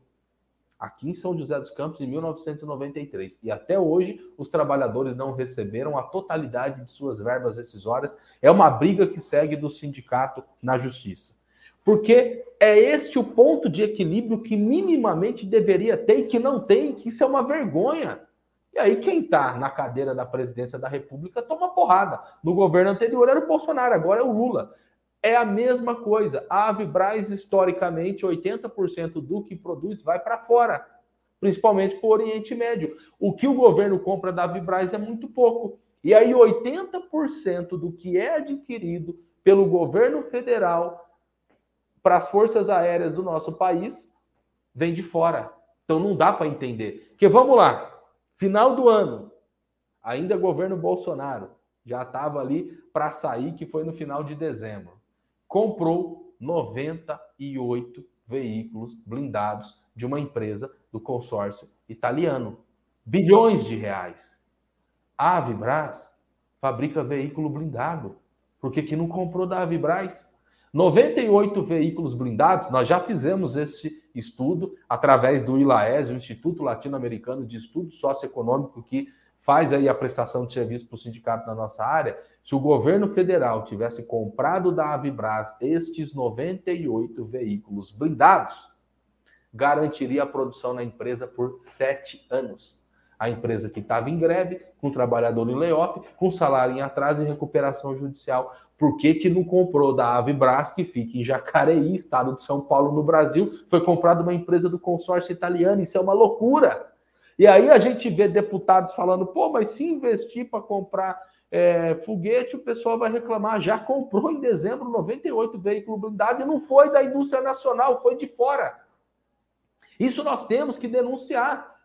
Aqui em São José dos Campos, em 1993. E até hoje, os trabalhadores não receberam a totalidade de suas verbas rescisórias. É uma briga que segue do sindicato na justiça. Porque é este o ponto de equilíbrio que minimamente deveria ter e que não tem, que isso é uma vergonha. E aí, quem está na cadeira da presidência da República toma porrada. No governo anterior era o Bolsonaro, agora é o Lula. É a mesma coisa. A Avibraz, historicamente, 80% do que produz vai para fora, principalmente para o Oriente Médio. O que o governo compra da Avibraz é muito pouco. E aí, 80% do que é adquirido pelo governo federal para as forças aéreas do nosso país vem de fora. Então não dá para entender. Porque vamos lá, final do ano, ainda governo Bolsonaro, já estava ali para sair, que foi no final de dezembro. Comprou 98 veículos blindados de uma empresa do consórcio italiano. Bilhões de reais. A Avibraz fabrica veículo blindado. Por que, que não comprou da Avibraz? 98 veículos blindados, nós já fizemos esse estudo através do ILAES, o Instituto Latino-Americano de Estudo Socioeconômico, que faz aí a prestação de serviço para o sindicato na nossa área. Se o governo federal tivesse comprado da Avibraz estes 98 veículos blindados, garantiria a produção na empresa por sete anos. A empresa que estava em greve, com trabalhador em layoff, com salário em atraso e recuperação judicial. Por que, que não comprou da Avibras, que fica em Jacareí, estado de São Paulo, no Brasil? Foi comprada uma empresa do consórcio italiano. Isso é uma loucura. E aí a gente vê deputados falando, pô, mas se investir para comprar é, foguete, o pessoal vai reclamar. Já comprou em dezembro 98 veículos blindados e não foi da indústria nacional, foi de fora. Isso nós temos que denunciar.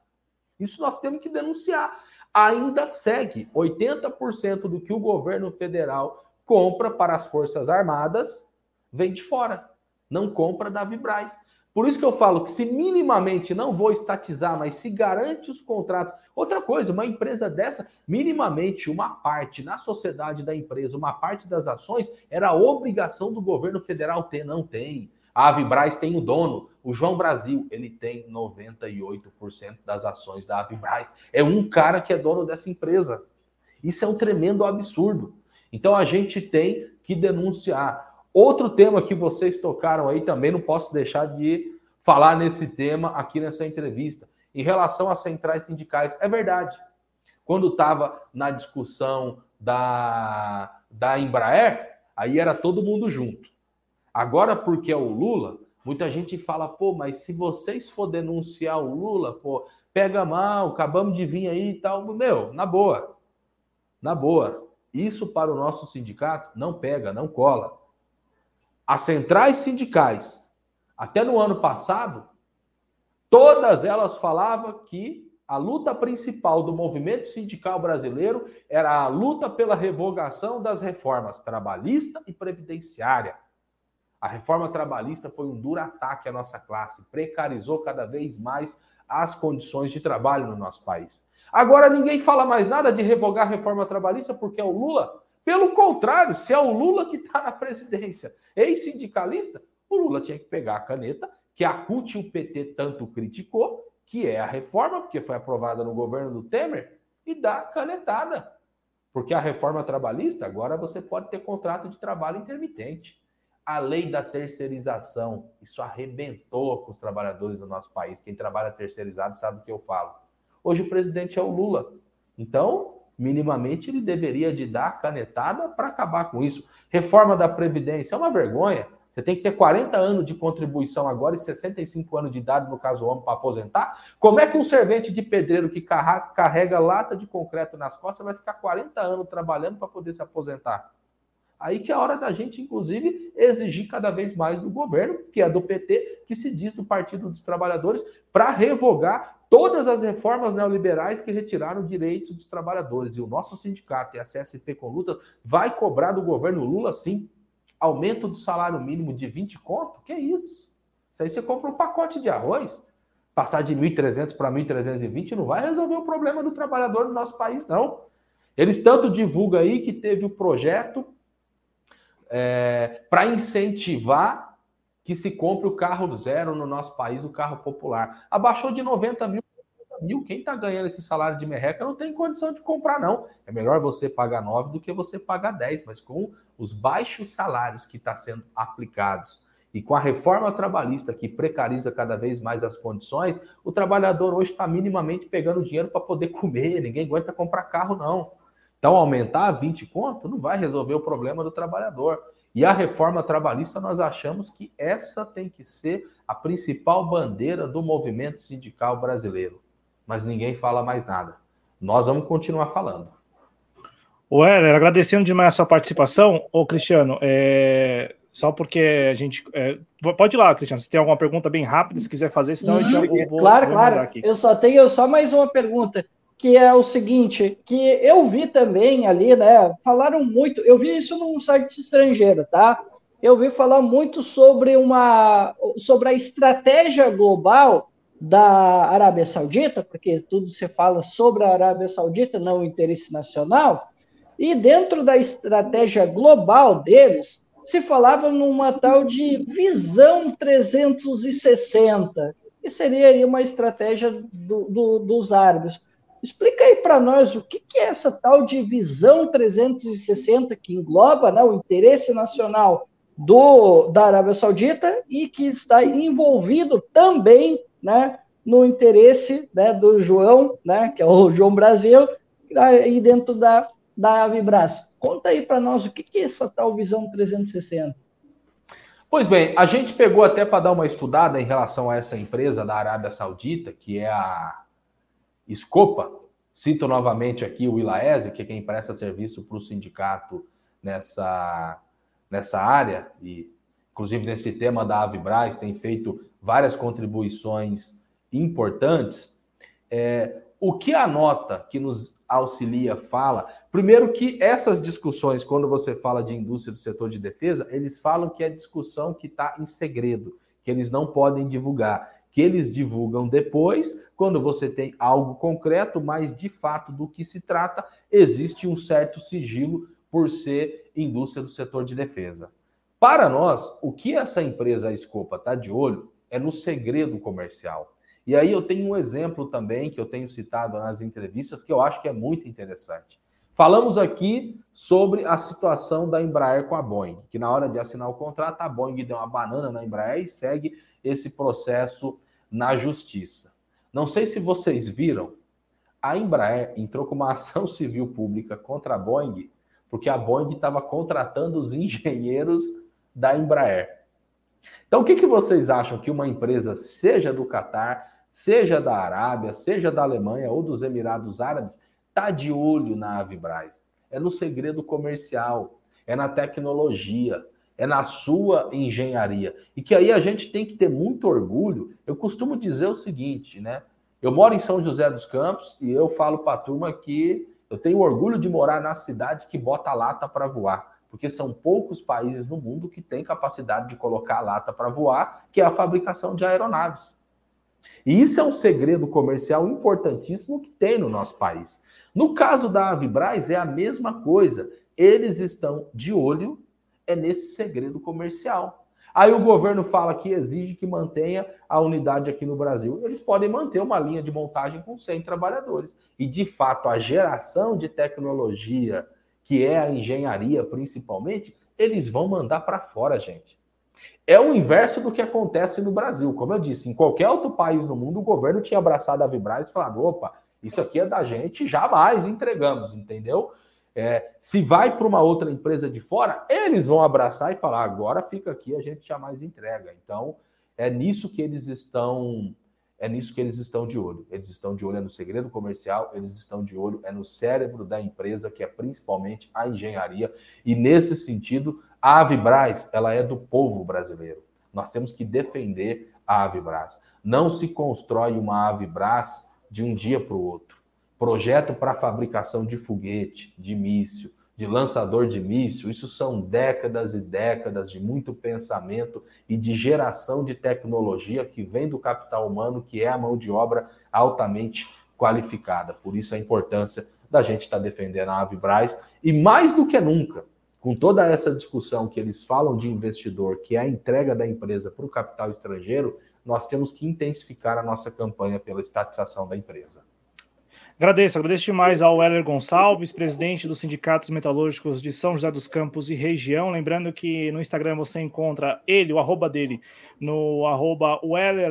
Isso nós temos que denunciar. Ainda segue 80% do que o governo federal compra para as Forças Armadas vem de fora. Não compra da Vibraz. Por isso que eu falo que se minimamente, não vou estatizar, mas se garante os contratos. Outra coisa, uma empresa dessa, minimamente uma parte na sociedade da empresa, uma parte das ações, era obrigação do governo federal ter, não tem. A Avibraz tem o dono, o João Brasil, ele tem 98% das ações da Avibraz. É um cara que é dono dessa empresa. Isso é um tremendo absurdo. Então a gente tem que denunciar. Outro tema que vocês tocaram aí também, não posso deixar de falar nesse tema aqui nessa entrevista. Em relação às centrais sindicais, é verdade. Quando estava na discussão da, da Embraer, aí era todo mundo junto. Agora, porque é o Lula, muita gente fala, pô, mas se vocês for denunciar o Lula, pô, pega mal, acabamos de vir aí e tal. Meu, na boa. Na boa. Isso para o nosso sindicato não pega, não cola. As centrais sindicais, até no ano passado, todas elas falavam que a luta principal do movimento sindical brasileiro era a luta pela revogação das reformas trabalhista e previdenciária. A reforma trabalhista foi um duro ataque à nossa classe, precarizou cada vez mais as condições de trabalho no nosso país. Agora ninguém fala mais nada de revogar a reforma trabalhista porque é o Lula. Pelo contrário, se é o Lula que está na presidência, ex-sindicalista, o Lula tinha que pegar a caneta que a CUT e o PT tanto criticou, que é a reforma, porque foi aprovada no governo do Temer, e dar canetada. Porque a reforma trabalhista, agora você pode ter contrato de trabalho intermitente. A lei da terceirização, isso arrebentou com os trabalhadores do nosso país. Quem trabalha terceirizado sabe o que eu falo Hoje o presidente é o Lula. Então, minimamente, ele deveria de dar canetada para acabar com isso. Reforma da Previdência é uma vergonha. Você tem que ter 40 anos de contribuição agora e 65 anos de idade, no caso homem, para aposentar. Como é que um servente de pedreiro que carrega lata de concreto nas costas vai ficar 40 anos trabalhando para poder se aposentar? Aí que é a hora da gente, inclusive, exigir cada vez mais do governo, que é do PT, que se diz do Partido dos Trabalhadores, para revogar todas as reformas neoliberais que retiraram direitos dos trabalhadores. E o nosso sindicato e a CSP com lutas vai cobrar do governo Lula, sim, aumento do salário mínimo de 20 conto? Que isso? Isso aí você compra um pacote de arroz. Passar de 1.300 para 1.320 não vai resolver o problema do trabalhador no nosso país, não. Eles tanto divulgam aí que teve o projeto é, para incentivar que se compre o carro zero no nosso país, o carro popular. Abaixou de 90 mil, mil. Quem está ganhando esse salário de merreca não tem condição de comprar, não. É melhor você pagar 9 do que você pagar 10, mas com os baixos salários que estão tá sendo aplicados e com a reforma trabalhista que precariza cada vez mais as condições, o trabalhador hoje está minimamente pegando dinheiro para poder comer, ninguém aguenta comprar carro, não. Então, aumentar 20 conto não vai resolver o problema do trabalhador. E a reforma trabalhista, nós achamos que essa tem que ser a principal bandeira do movimento sindical brasileiro. Mas ninguém fala mais nada. Nós vamos continuar falando. O Heller, agradecendo demais a sua participação. Ô, Cristiano, é... só porque a gente. É... Pode ir lá, Cristiano, se tem alguma pergunta bem rápida, se quiser fazer, senão uhum. eu já vou. Claro, vou claro. Aqui. Eu só tenho só mais uma pergunta, que é o seguinte: que eu vi também ali, né? Falaram muito, eu vi isso num site estrangeiro, tá? Eu vi falar muito sobre uma sobre a estratégia global da Arábia Saudita, porque tudo se fala sobre a Arábia Saudita, não o interesse nacional. E dentro da estratégia global deles, se falava numa tal de visão 360, que seria uma estratégia do, do, dos árabes. Explica aí para nós o que, que, é essa tal de visão 360 que engloba né, o interesse nacional do, da Arábia Saudita e que está envolvido também né, no interesse né, do João, né, que é o João Brasil, aí dentro da da Avibras. Conta aí para nós o que, é essa tal visão 360. Pois bem, a gente pegou até para dar uma estudada em relação a essa empresa da Arábia Saudita, que é a Escopa. Cito novamente aqui o Ilaese, que é quem presta serviço para o sindicato nessa, nessa área, e inclusive nesse tema da Avibras, tem feito várias contribuições importantes. É, o que a nota que nos auxilia fala, primeiro que essas discussões, quando você fala de indústria do setor de defesa, eles falam que é discussão que está em segredo, que eles não podem divulgar, que eles divulgam depois, quando você tem algo concreto, mas de fato do que se trata, existe um certo sigilo por ser indústria do setor de defesa. Para nós, o que essa empresa, a Escopa, está de olho é no segredo comercial. E aí eu tenho um exemplo também que eu tenho citado nas entrevistas que eu acho que é muito interessante. Falamos aqui sobre a situação da Embraer com a Boeing, que na hora de assinar o contrato, a Boeing deu uma banana na Embraer e segue esse processo na justiça. Não sei se vocês viram, a Embraer entrou com uma ação civil pública contra a Boeing, porque a Boeing estava contratando os engenheiros da Embraer. Então, o que, que vocês acham que uma empresa, seja do Catar, seja da Arábia, seja da Alemanha ou dos Emirados Árabes, está de olho na Avibraz. É no segredo comercial, é na tecnologia, é na sua engenharia. E que aí a gente tem que ter muito orgulho. Eu costumo dizer o seguinte, né? Eu moro em São José dos Campos e eu falo para a turma que eu tenho orgulho de morar na cidade que bota lata para voar, porque são poucos países no mundo que têm capacidade de colocar lata para voar, que é a fabricação de aeronaves. E isso é um segredo comercial importantíssimo que tem no nosso país. No caso da Avibraz, é a mesma coisa. Eles estão de olho é nesse segredo comercial. Aí o governo fala que exige que mantenha a unidade aqui no Brasil. Eles podem manter uma linha de montagem com 100 trabalhadores. E, de fato, a geração de tecnologia, que é a engenharia principalmente, eles vão mandar para fora, gente é o inverso do que acontece no Brasil. Como eu disse, em qualquer outro país no mundo, o governo tinha abraçado a Vibraz e falado: opa, isso aqui é da gente, jamais entregamos, entendeu? É, se vai para uma outra empresa de fora, eles vão abraçar e falar: agora fica aqui, a gente jamais entrega. Então, é nisso que eles estão. É nisso que eles estão de olho. Eles estão de olho é no segredo comercial, eles estão de olho é no cérebro da empresa, que é principalmente a engenharia. E nesse sentido, a Avibraz, ela é do povo brasileiro. Nós temos que defender a Avibraz. Não se constrói uma Avibraz de um dia para o outro. Projeto para fabricação de foguete, de míssil, de lançador de míssil, isso são décadas e décadas de muito pensamento e de geração de tecnologia que vem do capital humano, que é a mão de obra altamente qualificada. Por isso a importância da gente estar defendendo a Avibraz e mais do que nunca, com toda essa discussão que eles falam de investidor, que é a entrega da empresa para o capital estrangeiro, nós temos que intensificar a nossa campanha pela estatização da empresa. Agradeço, agradeço demais ao Heller Gonçalves, presidente dos Sindicatos Metalúrgicos de São José dos Campos e região. Lembrando que no Instagram você encontra ele, o arroba dele, no arroba Weller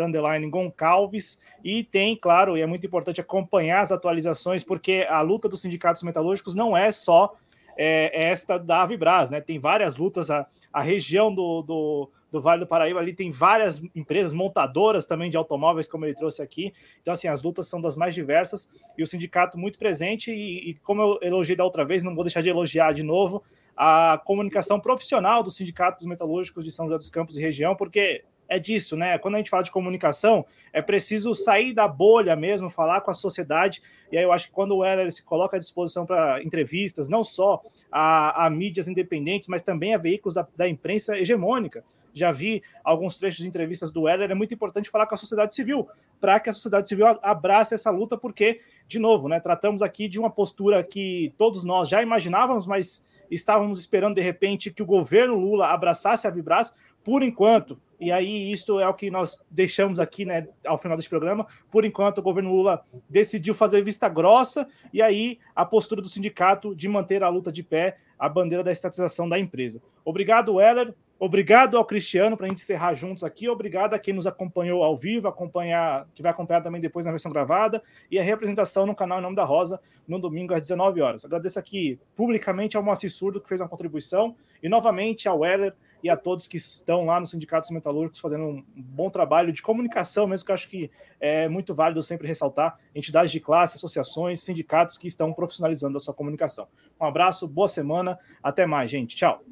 Goncalves. E tem, claro, e é muito importante acompanhar as atualizações, porque a luta dos sindicatos metalúrgicos não é só é, esta da Avibras, né? Tem várias lutas, a, a região do, do, do Vale do Paraíba ali tem várias empresas montadoras também de automóveis, como ele trouxe aqui. Então, assim, as lutas são das mais diversas e o sindicato muito presente. E, e como eu elogiei da outra vez, não vou deixar de elogiar de novo a comunicação profissional do Sindicato dos Metalúrgicos de São José dos Campos e região, porque é disso, né? Quando a gente fala de comunicação, é preciso sair da bolha mesmo, falar com a sociedade. E aí eu acho que quando o Heller se coloca à disposição para entrevistas, não só a, a, mídias independentes, mas também a veículos da, da, imprensa hegemônica. Já vi alguns trechos de entrevistas do Heller, é muito importante falar com a sociedade civil, para que a sociedade civil abrace essa luta, porque, de novo, né, tratamos aqui de uma postura que todos nós já imaginávamos, mas estávamos esperando de repente que o governo Lula abraçasse a Vibras, por enquanto, e aí isso é o que nós deixamos aqui, né, ao final desse programa. Por enquanto, o governo Lula decidiu fazer vista grossa e aí a postura do sindicato de manter a luta de pé, a bandeira da estatização da empresa. Obrigado, Weller. Obrigado ao Cristiano para a gente encerrar juntos aqui. Obrigado a quem nos acompanhou ao vivo, acompanhar, que vai acompanhar também depois na versão gravada, e a representação no canal Em Nome da Rosa, no domingo às 19 horas. Agradeço aqui publicamente ao Moacir Surdo, que fez uma contribuição, e novamente ao Weller e a todos que estão lá nos sindicatos metalúrgicos fazendo um bom trabalho de comunicação, mesmo que eu acho que é muito válido sempre ressaltar, entidades de classe, associações, sindicatos que estão profissionalizando a sua comunicação. Um abraço, boa semana, até mais, gente. Tchau.